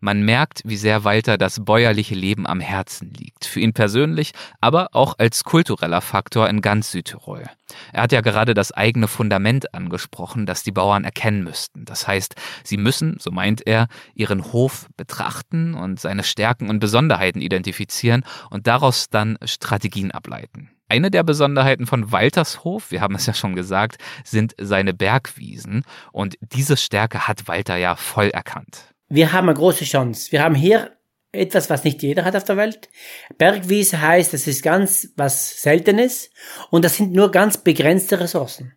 Man merkt, wie sehr Walter das bäuerliche Leben am Herzen liegt. Für ihn persönlich, aber auch als kultureller Faktor in ganz Südtirol. Er hat ja gerade das eigene Fundament angesprochen, das die Bauern erkennen müssten. Das heißt, sie müssen, so meint er, ihren Hof betrachten und seine Stärken und Besonderheiten identifizieren und daraus dann Strategien ableiten. Eine der Besonderheiten von Waltershof, wir haben es ja schon gesagt, sind seine Bergwiesen. Und diese Stärke hat Walter ja voll erkannt. Wir haben eine große Chance. Wir haben hier etwas, was nicht jeder hat auf der Welt. Bergwiese heißt, das ist ganz was Seltenes und das sind nur ganz begrenzte Ressourcen.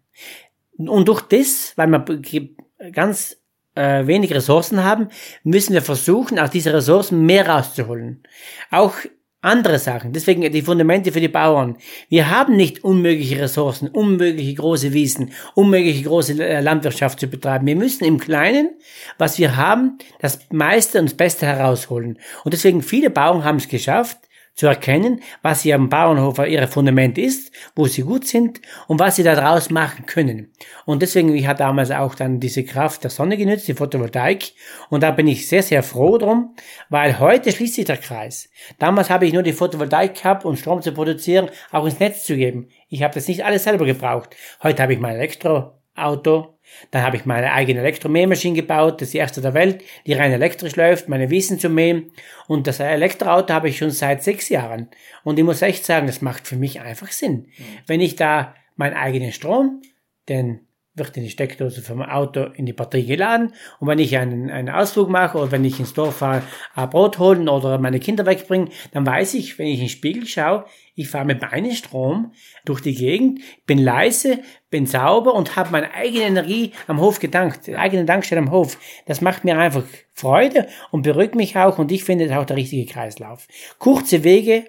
Und durch das, weil wir ganz äh, wenig Ressourcen haben, müssen wir versuchen, aus diesen Ressourcen mehr rauszuholen. Auch andere Sachen. Deswegen die Fundamente für die Bauern. Wir haben nicht unmögliche Ressourcen, unmögliche große Wiesen, unmögliche große äh, Landwirtschaft zu betreiben. Wir müssen im Kleinen, was wir haben, das meiste und das Beste herausholen. Und deswegen viele Bauern haben es geschafft, zu erkennen, was sie am Bauernhof ihre Fundament ist, wo sie gut sind und was sie daraus machen können. Und deswegen, ich hatte damals auch dann diese Kraft der Sonne genützt, die Photovoltaik. Und da bin ich sehr, sehr froh drum, weil heute schließt sich der Kreis. Damals habe ich nur die Photovoltaik gehabt, um Strom zu produzieren, auch ins Netz zu geben. Ich habe das nicht alles selber gebraucht. Heute habe ich mein Elektro Auto. Dann habe ich meine eigene Elektromähmaschine gebaut, das ist die erste der Welt, die rein elektrisch läuft, meine Wiesen zu mähen. Und das Elektroauto habe ich schon seit sechs Jahren. Und ich muss echt sagen, das macht für mich einfach Sinn. Mhm. Wenn ich da meinen eigenen Strom, den wird in die Steckdose vom Auto in die Batterie geladen. Und wenn ich einen, einen Ausflug mache oder wenn ich ins Dorf fahre, ein Brot holen oder meine Kinder wegbringen, dann weiß ich, wenn ich in den Spiegel schaue, ich fahre mit meinem Strom durch die Gegend, bin leise, bin sauber und habe meine eigene Energie am Hof gedankt, eigene Dankstelle am Hof. Das macht mir einfach Freude und beruhigt mich auch und ich finde es auch der richtige Kreislauf. Kurze Wege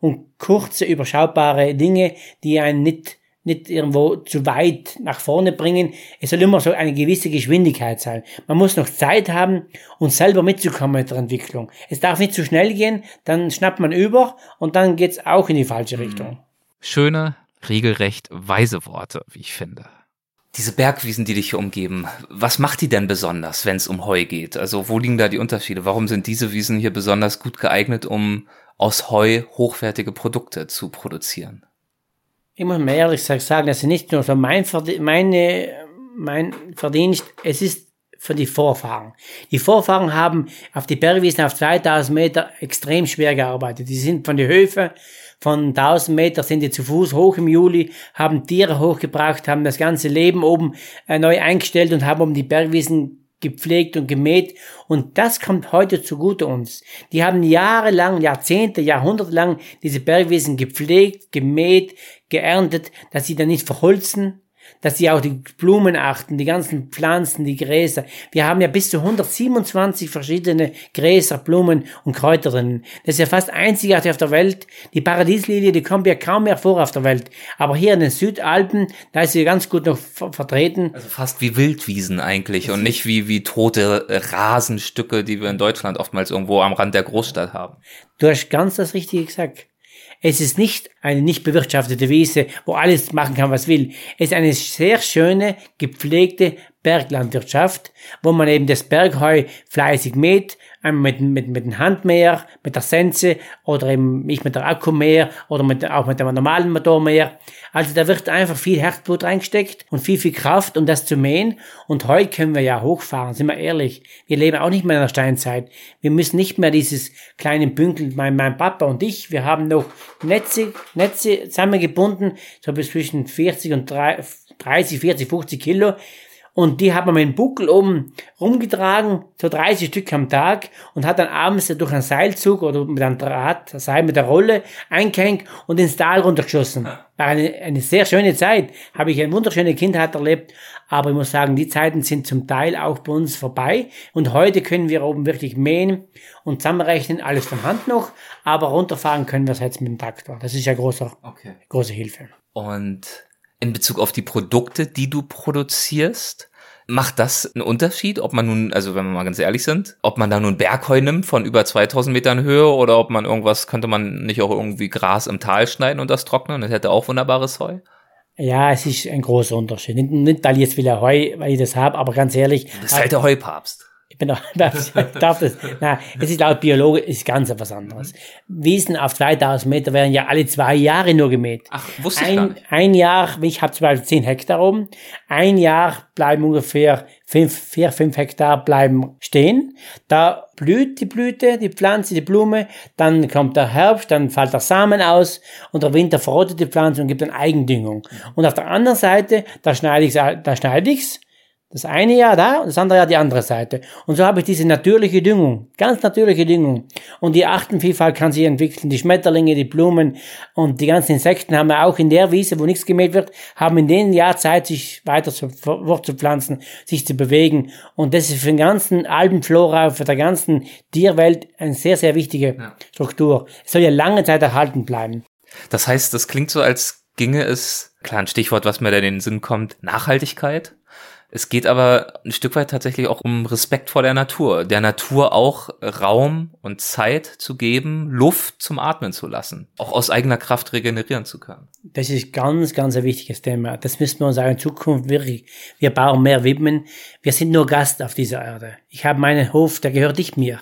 und kurze überschaubare Dinge, die einen nicht nicht irgendwo zu weit nach vorne bringen. Es soll immer so eine gewisse Geschwindigkeit sein. Man muss noch Zeit haben, um selber mitzukommen mit der Entwicklung. Es darf nicht zu schnell gehen, dann schnappt man über und dann geht's auch in die falsche mhm. Richtung. Schöne, regelrecht weise Worte, wie ich finde. Diese Bergwiesen, die dich hier umgeben, was macht die denn besonders, wenn es um Heu geht? Also wo liegen da die Unterschiede? Warum sind diese Wiesen hier besonders gut geeignet, um aus Heu hochwertige Produkte zu produzieren? Ich muss mir ehrlich sagen, das ist nicht nur so mein, meine, mein Verdienst, es ist für die Vorfahren. Die Vorfahren haben auf die Bergwiesen auf 2000 Meter extrem schwer gearbeitet. Die sind von den Höfen von 1000 Meter sind die zu Fuß hoch im Juli, haben Tiere hochgebracht, haben das ganze Leben oben äh, neu eingestellt und haben um die Bergwiesen gepflegt und gemäht. Und das kommt heute zugute uns. Die haben jahrelang, Jahrzehnte, Jahrhunderte lang diese Bergwiesen gepflegt, gemäht, geerntet, dass sie dann nicht verholzen, dass sie auch die Blumen achten, die ganzen Pflanzen, die Gräser. Wir haben ja bis zu 127 verschiedene Gräser, Blumen und Kräuter drin. Das ist ja fast einzigartig auf der Welt. Die Paradieslilie, die kommt ja kaum mehr vor auf der Welt. Aber hier in den Südalpen, da ist sie ganz gut noch vertreten. Also fast wie Wildwiesen eigentlich und nicht wie, wie tote Rasenstücke, die wir in Deutschland oftmals irgendwo am Rand der Großstadt haben. Du hast ganz das Richtige gesagt. Es ist nicht eine nicht bewirtschaftete Wiese, wo alles machen kann, was will. Es ist eine sehr schöne, gepflegte Berglandwirtschaft, wo man eben das Bergheu fleißig mäht, mit, mit, mit dem Handmäher, mit der Sense oder eben nicht mit der Akkumäher oder mit, auch mit dem normalen Motormäher. Also da wird einfach viel Herzblut reingesteckt und viel, viel Kraft, um das zu mähen. Und heute können wir ja hochfahren, sind wir ehrlich. Wir leben auch nicht mehr in der Steinzeit. Wir müssen nicht mehr dieses kleine Bünkel, mein, mein Papa und ich, wir haben noch Netze, Netze zusammengebunden, so bis zwischen 40 und 30, 40, 50 Kilo. Und die hat man mit dem Buckel oben rumgetragen, so 30 Stück am Tag, und hat dann abends durch einen Seilzug oder mit einem Draht, Seil mit der Rolle, eingehängt und ins Tal runtergeschossen. War eine, eine sehr schöne Zeit. Habe ich eine wunderschöne Kindheit erlebt. Aber ich muss sagen, die Zeiten sind zum Teil auch bei uns vorbei. Und heute können wir oben wirklich mähen und zusammenrechnen, alles von Hand noch. Aber runterfahren können wir es jetzt mit dem Traktor. Das ist ja großer, okay. große Hilfe. Und in Bezug auf die Produkte, die du produzierst? Macht das einen Unterschied, ob man nun, also wenn wir mal ganz ehrlich sind, ob man da nun Bergheu nimmt von über 2000 Metern Höhe oder ob man irgendwas, könnte man nicht auch irgendwie Gras im Tal schneiden und das trocknen? Das hätte auch wunderbares Heu. Ja, es ist ein großer Unterschied. Nicht, nicht weil ich jetzt wieder Heu, weil ich das habe, aber ganz ehrlich. Du bist halt der Heupapst bin auch, darf das, na, es ist laut Biologe, ist ganz etwas anderes. Wiesen auf 2000 Meter werden ja alle zwei Jahre nur gemäht. Ach, wusste ein, ich gar nicht. Ein Jahr, ich habe zum Beispiel 10 Hektar oben, ein Jahr bleiben ungefähr 5, 4, 5 Hektar bleiben stehen. Da blüht die Blüte, die Pflanze, die Blume, dann kommt der Herbst, dann fällt der Samen aus und der Winter verrottet die Pflanze und gibt dann Eigendüngung. Und auf der anderen Seite, da schneide ich da schneide ich's, das eine Jahr da und das andere Jahr die andere Seite. Und so habe ich diese natürliche Düngung, ganz natürliche Düngung. Und die Artenvielfalt kann sich entwickeln. Die Schmetterlinge, die Blumen und die ganzen Insekten haben auch in der Wiese, wo nichts gemäht wird, haben in dem Jahr Zeit, sich weiter zu, fortzupflanzen, sich zu bewegen. Und das ist für den ganzen Alpenflora, für der ganzen Tierwelt eine sehr, sehr wichtige ja. Struktur. Es soll ja lange Zeit erhalten bleiben. Das heißt, das klingt so, als ginge es, klar, ein Stichwort, was mir da in den Sinn kommt, Nachhaltigkeit. Es geht aber ein Stück weit tatsächlich auch um Respekt vor der Natur, der Natur auch Raum und Zeit zu geben, Luft zum Atmen zu lassen, auch aus eigener Kraft regenerieren zu können. Das ist ganz, ganz ein wichtiges Thema. Das müssen wir uns auch in Zukunft wirklich, wir brauchen mehr widmen. Wir sind nur Gast auf dieser Erde. Ich habe meinen Hof, der gehört nicht mir.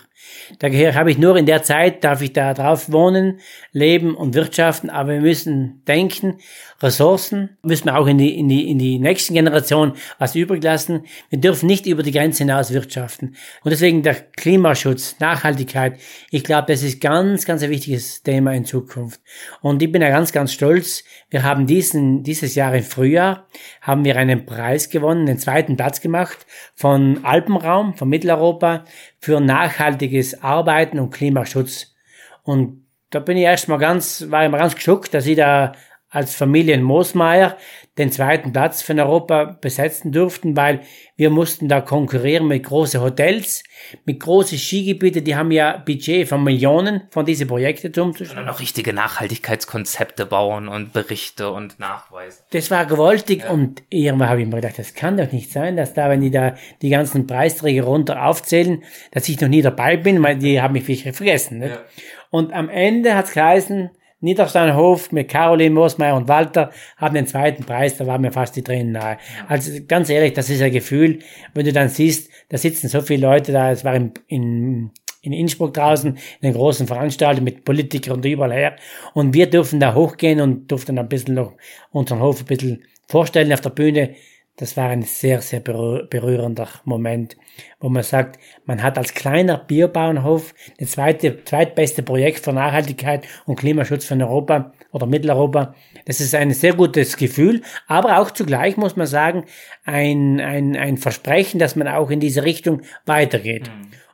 Daher habe ich nur in der Zeit, darf ich da drauf wohnen, leben und wirtschaften, aber wir müssen denken, Ressourcen müssen wir auch in die, in die, in die nächsten Generationen was übrig lassen. Wir dürfen nicht über die Grenze hinaus wirtschaften. Und deswegen der Klimaschutz, Nachhaltigkeit, ich glaube, das ist ganz, ganz ein wichtiges Thema in Zukunft. Und ich bin ja ganz, ganz stolz. Wir haben diesen, dieses Jahr im Frühjahr, haben wir einen Preis gewonnen, den zweiten Platz gemacht von Alpenraum, von Mitteleuropa für nachhaltiges Arbeiten und Klimaschutz. Und da bin ich erstmal ganz, war ich mal ganz geschockt, dass ich da als Familien Moosmeier den zweiten Platz von Europa besetzen durften, weil wir mussten da konkurrieren mit großen Hotels, mit großen Skigebieten, die haben ja Budget von Millionen von diese Projekte zu umzustellen. Und noch richtige Nachhaltigkeitskonzepte bauen und Berichte und Nachweise. Das war gewaltig ja. und irgendwann habe ich mir gedacht, das kann doch nicht sein, dass da, wenn die da die ganzen Preisträger runter aufzählen, dass ich noch nie dabei bin, weil die haben mich vergessen. Nicht? Ja. Und am Ende hat's geheißen, Niedersteinhof mit Caroline Moosmeier und Walter haben den zweiten Preis, da waren mir fast die Tränen nahe. Also ganz ehrlich, das ist ein Gefühl, wenn du dann siehst, da sitzen so viele Leute da, es war in, in, in Innsbruck draußen, in den großen Veranstaltungen mit Politikern und überall her. Und wir dürfen da hochgehen und durften ein bisschen noch unseren Hof ein bisschen vorstellen auf der Bühne. Das war ein sehr, sehr berührender Moment, wo man sagt, man hat als kleiner Bierbauernhof das zweite, zweitbeste Projekt für Nachhaltigkeit und Klimaschutz von Europa oder Mitteleuropa. Das ist ein sehr gutes Gefühl, aber auch zugleich muss man sagen, ein, ein, ein Versprechen, dass man auch in diese Richtung weitergeht.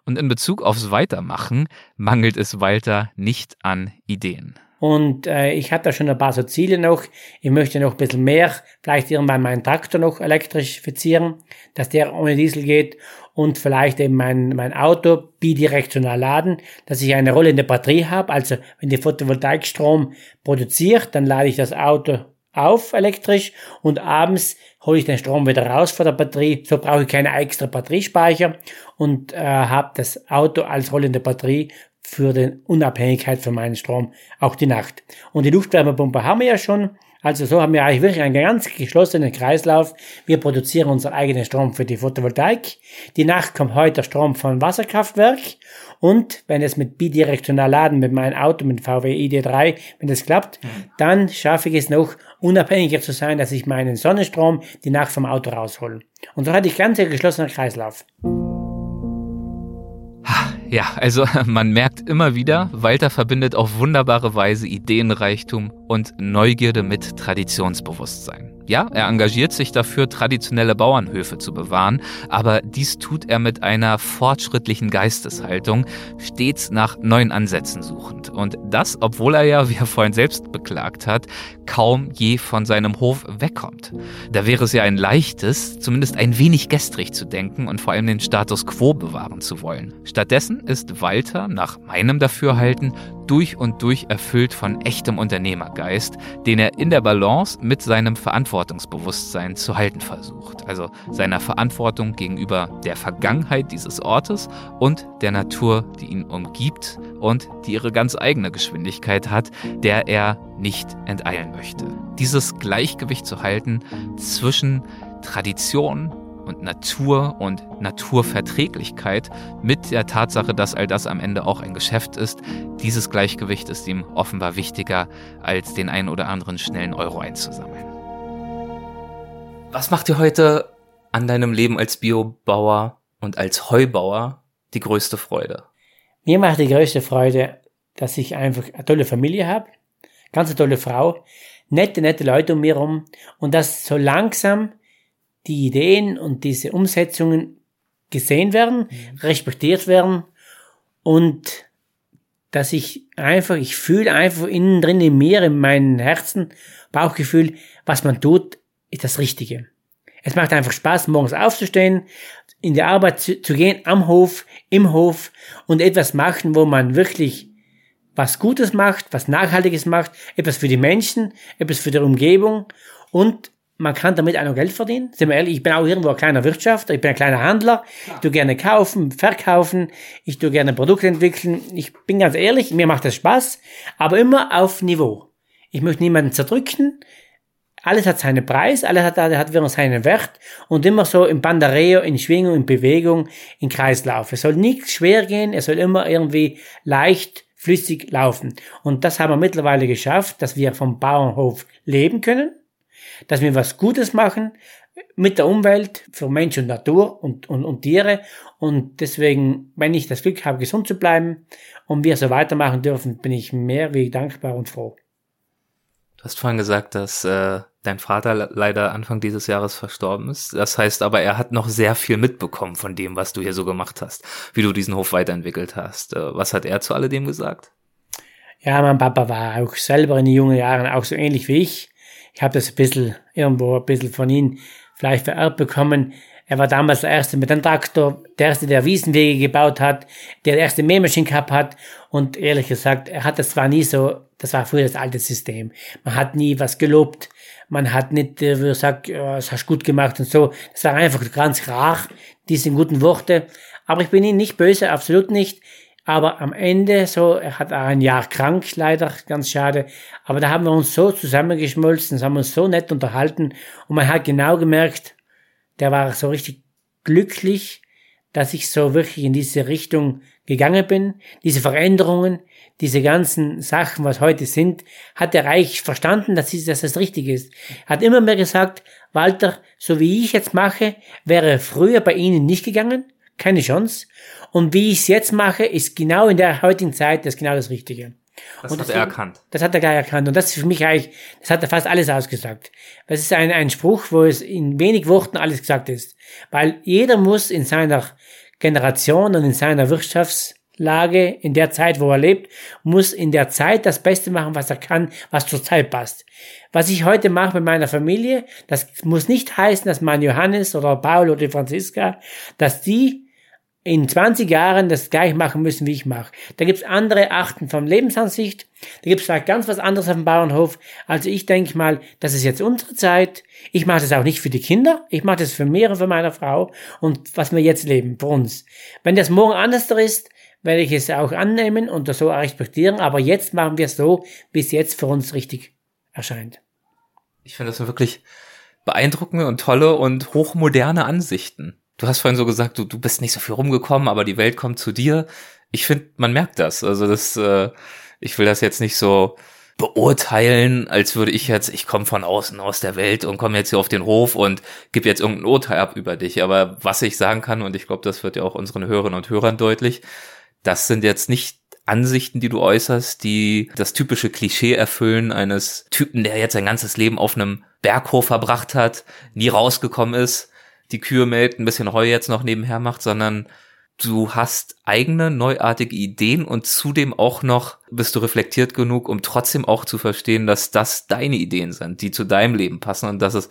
Und in Bezug aufs Weitermachen mangelt es Walter nicht an Ideen. Und äh, ich hatte schon ein paar so Ziele noch. Ich möchte noch ein bisschen mehr, vielleicht irgendwann meinen Traktor noch elektrifizieren, dass der ohne Diesel geht und vielleicht eben mein, mein Auto bidirektional laden, dass ich eine rollende Batterie habe. Also wenn die Photovoltaikstrom produziert, dann lade ich das Auto auf elektrisch und abends hole ich den Strom wieder raus von der Batterie. So brauche ich keine extra Batteriespeicher und äh, habe das Auto als rollende Batterie für die Unabhängigkeit von meinem Strom, auch die Nacht. Und die Luftwärmepumpe haben wir ja schon. Also so haben wir eigentlich wirklich einen ganz geschlossenen Kreislauf. Wir produzieren unseren eigenen Strom für die Photovoltaik. Die Nacht kommt heute der Strom von Wasserkraftwerk. Und wenn es mit bidirektional laden, mit meinem Auto, mit VW ID3, wenn das klappt, mhm. dann schaffe ich es noch, unabhängiger zu sein, dass ich meinen Sonnenstrom die Nacht vom Auto raushole. Und so hatte ich ganz geschlossenen Kreislauf. Ja, also man merkt immer wieder, Walter verbindet auf wunderbare Weise Ideenreichtum und Neugierde mit Traditionsbewusstsein. Ja, er engagiert sich dafür, traditionelle Bauernhöfe zu bewahren, aber dies tut er mit einer fortschrittlichen Geisteshaltung, stets nach neuen Ansätzen suchend. Und das, obwohl er ja, wie er vorhin selbst beklagt hat, kaum je von seinem Hof wegkommt. Da wäre es ja ein leichtes, zumindest ein wenig gestrig zu denken und vor allem den Status quo bewahren zu wollen. Stattdessen ist Walter, nach meinem Dafürhalten, durch und durch erfüllt von echtem Unternehmergeist, den er in der Balance mit seinem Verantwortungsbewusstsein zu halten versucht. Also seiner Verantwortung gegenüber der Vergangenheit dieses Ortes und der Natur, die ihn umgibt und die ihre ganz eigene Geschwindigkeit hat, der er nicht enteilen möchte. Dieses Gleichgewicht zu halten zwischen Tradition und Natur und Naturverträglichkeit mit der Tatsache, dass all das am Ende auch ein Geschäft ist. Dieses Gleichgewicht ist ihm offenbar wichtiger, als den einen oder anderen schnellen Euro einzusammeln. Was macht dir heute an deinem Leben als Biobauer und als Heubauer die größte Freude? Mir macht die größte Freude, dass ich einfach eine tolle Familie habe, ganz eine tolle Frau, nette, nette Leute um mir herum und dass so langsam die Ideen und diese Umsetzungen gesehen werden, mhm. respektiert werden und dass ich einfach, ich fühle einfach innen drin in mir, in meinem Herzen, Bauchgefühl, was man tut, ist das Richtige. Es macht einfach Spaß, morgens aufzustehen, in die Arbeit zu, zu gehen, am Hof, im Hof und etwas machen, wo man wirklich was Gutes macht, was Nachhaltiges macht, etwas für die Menschen, etwas für die Umgebung und man kann damit auch noch Geld verdienen. Sind wir ehrlich, ich bin auch irgendwo ein kleiner Wirtschafter, ich bin ein kleiner Handler, ich tu gerne kaufen, verkaufen, ich tu gerne Produkte entwickeln. Ich bin ganz ehrlich, mir macht das Spaß, aber immer auf Niveau. Ich möchte niemanden zerdrücken, alles hat seinen Preis, alles hat, hat wieder seinen Wert und immer so im Bandareo, in Schwingung, in Bewegung, in Kreislauf. Es soll nichts schwer gehen, es soll immer irgendwie leicht, flüssig laufen. Und das haben wir mittlerweile geschafft, dass wir vom Bauernhof leben können, dass wir was Gutes machen mit der Umwelt, für Mensch und Natur und, und, und Tiere. Und deswegen, wenn ich das Glück habe, gesund zu bleiben und wir so weitermachen dürfen, bin ich mehr wie dankbar und froh. Du hast vorhin gesagt, dass äh, dein Vater leider Anfang dieses Jahres verstorben ist. Das heißt aber, er hat noch sehr viel mitbekommen von dem, was du hier so gemacht hast, wie du diesen Hof weiterentwickelt hast. Äh, was hat er zu alledem gesagt? Ja, mein Papa war auch selber in den jungen Jahren auch so ähnlich wie ich. Ich habe das ein bisschen irgendwo ein bisschen von ihm vielleicht vererbt bekommen. Er war damals der Erste mit dem Traktor, der Erste, der Wiesenwege gebaut hat, der die erste Mähmaschine gehabt hat. Und ehrlich gesagt, er hat das zwar nie so, das war früher das alte System. Man hat nie was gelobt. Man hat nicht äh, gesagt, ja, das hast gut gemacht und so. Das war einfach ganz rar, diese guten Worte. Aber ich bin ihm nicht böse, absolut nicht. Aber am Ende, so, er hat ein Jahr krank, leider, ganz schade. Aber da haben wir uns so zusammengeschmolzen, haben uns so nett unterhalten. Und man hat genau gemerkt, der war so richtig glücklich, dass ich so wirklich in diese Richtung gegangen bin. Diese Veränderungen, diese ganzen Sachen, was heute sind, hat der Reich verstanden, dass, dass das richtig ist. Hat immer mehr gesagt, Walter, so wie ich jetzt mache, wäre früher bei Ihnen nicht gegangen. Keine Chance. Und wie ich es jetzt mache, ist genau in der heutigen Zeit das genau das Richtige. Das und hat das, er erkannt. Das hat er gleich erkannt. Und das ist für mich eigentlich, das hat er fast alles ausgesagt. Das ist ein, ein Spruch, wo es in wenig Worten alles gesagt ist. Weil jeder muss in seiner Generation und in seiner Wirtschaftslage, in der Zeit, wo er lebt, muss in der Zeit das Beste machen, was er kann, was zur Zeit passt. Was ich heute mache mit meiner Familie, das muss nicht heißen, dass mein Johannes oder Paul oder Franziska, dass die in 20 Jahren das gleich machen müssen, wie ich mache. Da gibt's andere Achten von Lebensansicht, da gibt's vielleicht ganz was anderes auf dem Bauernhof. Also ich denke mal, das ist jetzt unsere Zeit. Ich mache das auch nicht für die Kinder, ich mache das für mir und für meine Frau und was wir jetzt leben, für uns. Wenn das morgen anders ist, werde ich es auch annehmen und das so respektieren, aber jetzt machen wir es so, wie es jetzt für uns richtig erscheint. Ich finde das wirklich beeindruckende und tolle und hochmoderne Ansichten. Du hast vorhin so gesagt, du, du bist nicht so viel rumgekommen, aber die Welt kommt zu dir. Ich finde, man merkt das. Also das, äh, ich will das jetzt nicht so beurteilen, als würde ich jetzt, ich komme von außen aus der Welt und komme jetzt hier auf den Hof und gebe jetzt irgendein Urteil ab über dich. Aber was ich sagen kann, und ich glaube, das wird ja auch unseren Hörerinnen und Hörern deutlich, das sind jetzt nicht Ansichten, die du äußerst, die das typische Klischee erfüllen eines Typen, der jetzt sein ganzes Leben auf einem Berghof verbracht hat, nie rausgekommen ist, die Kühe mäht, ein bisschen Heu jetzt noch nebenher macht, sondern du hast eigene neuartige Ideen und zudem auch noch bist du reflektiert genug, um trotzdem auch zu verstehen, dass das deine Ideen sind, die zu deinem Leben passen und dass es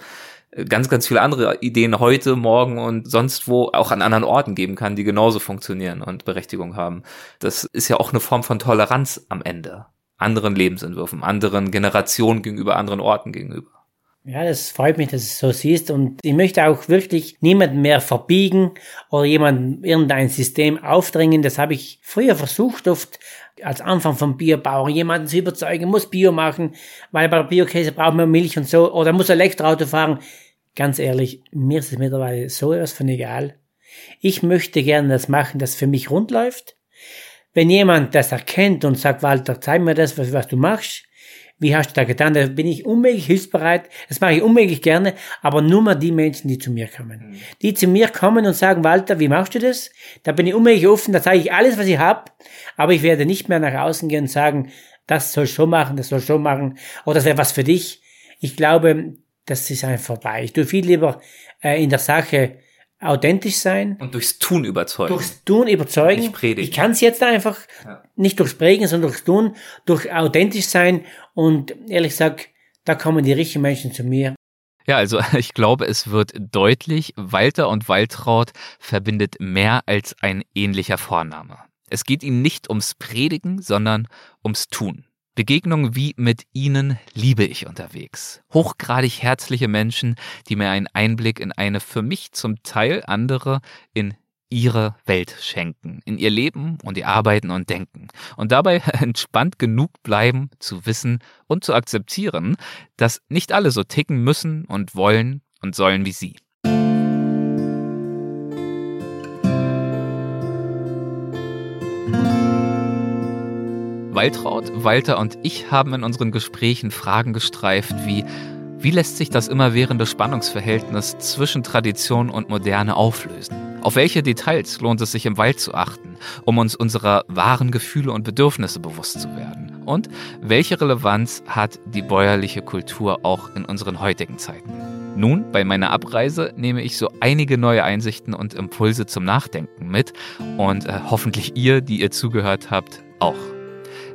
ganz, ganz viele andere Ideen heute, morgen und sonst wo auch an anderen Orten geben kann, die genauso funktionieren und Berechtigung haben. Das ist ja auch eine Form von Toleranz am Ende. Anderen Lebensentwürfen, anderen Generationen gegenüber, anderen Orten gegenüber. Ja, das freut mich, dass du es so siehst. Und ich möchte auch wirklich niemanden mehr verbiegen oder jemandem irgendein System aufdrängen. Das habe ich früher versucht, oft als Anfang vom Biobauern jemanden zu überzeugen, muss Bio machen, weil bei Biokäse braucht man Milch und so, oder muss Elektroauto fahren. Ganz ehrlich, mir ist es mittlerweile so etwas von egal. Ich möchte gerne das machen, das für mich rund läuft. Wenn jemand das erkennt und sagt, Walter, zeig mir das, was, was du machst, wie hast du da getan? Da bin ich unmöglich hilfsbereit. Das mache ich unmöglich gerne, aber nur mal die Menschen, die zu mir kommen. Mhm. Die zu mir kommen und sagen, Walter, wie machst du das? Da bin ich unmöglich offen, da zeige ich alles, was ich habe, aber ich werde nicht mehr nach außen gehen und sagen, das soll schon machen, das soll schon machen, oder das wäre was für dich. Ich glaube, das ist einfach vorbei. Ich tue viel lieber äh, in der Sache authentisch sein. Und durchs Tun überzeugen. Durchs Tun überzeugen. Nicht predigen. Ich kann es jetzt einfach ja. nicht durchs Prägen, sondern durchs Tun, durch authentisch sein. Und ehrlich gesagt, da kommen die richtigen Menschen zu mir. Ja, also ich glaube, es wird deutlich, Walter und Waltraud verbindet mehr als ein ähnlicher Vorname. Es geht ihm nicht ums Predigen, sondern ums Tun. Begegnungen wie mit Ihnen liebe ich unterwegs. Hochgradig herzliche Menschen, die mir einen Einblick in eine für mich zum Teil andere, in ihre Welt schenken, in ihr Leben und ihr Arbeiten und Denken. Und dabei entspannt genug bleiben, zu wissen und zu akzeptieren, dass nicht alle so ticken müssen und wollen und sollen wie sie. Waltraud, Walter und ich haben in unseren Gesprächen Fragen gestreift wie wie lässt sich das immerwährende Spannungsverhältnis zwischen Tradition und Moderne auflösen? Auf welche Details lohnt es sich im Wald zu achten, um uns unserer wahren Gefühle und Bedürfnisse bewusst zu werden? Und welche Relevanz hat die bäuerliche Kultur auch in unseren heutigen Zeiten? Nun, bei meiner Abreise nehme ich so einige neue Einsichten und Impulse zum Nachdenken mit und äh, hoffentlich ihr, die ihr zugehört habt, auch.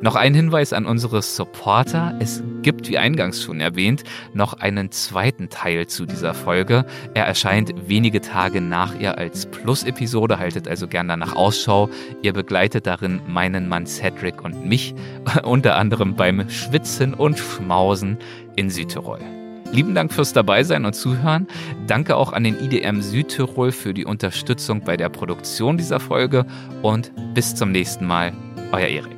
Noch ein Hinweis an unsere Supporter. Es gibt, wie eingangs schon erwähnt, noch einen zweiten Teil zu dieser Folge. Er erscheint wenige Tage nach ihr als Plus-Episode. Haltet also gern danach Ausschau. Ihr begleitet darin meinen Mann Cedric und mich, unter anderem beim Schwitzen und Schmausen in Südtirol. Lieben Dank fürs Dabeisein und Zuhören. Danke auch an den IDM Südtirol für die Unterstützung bei der Produktion dieser Folge und bis zum nächsten Mal, euer Erik.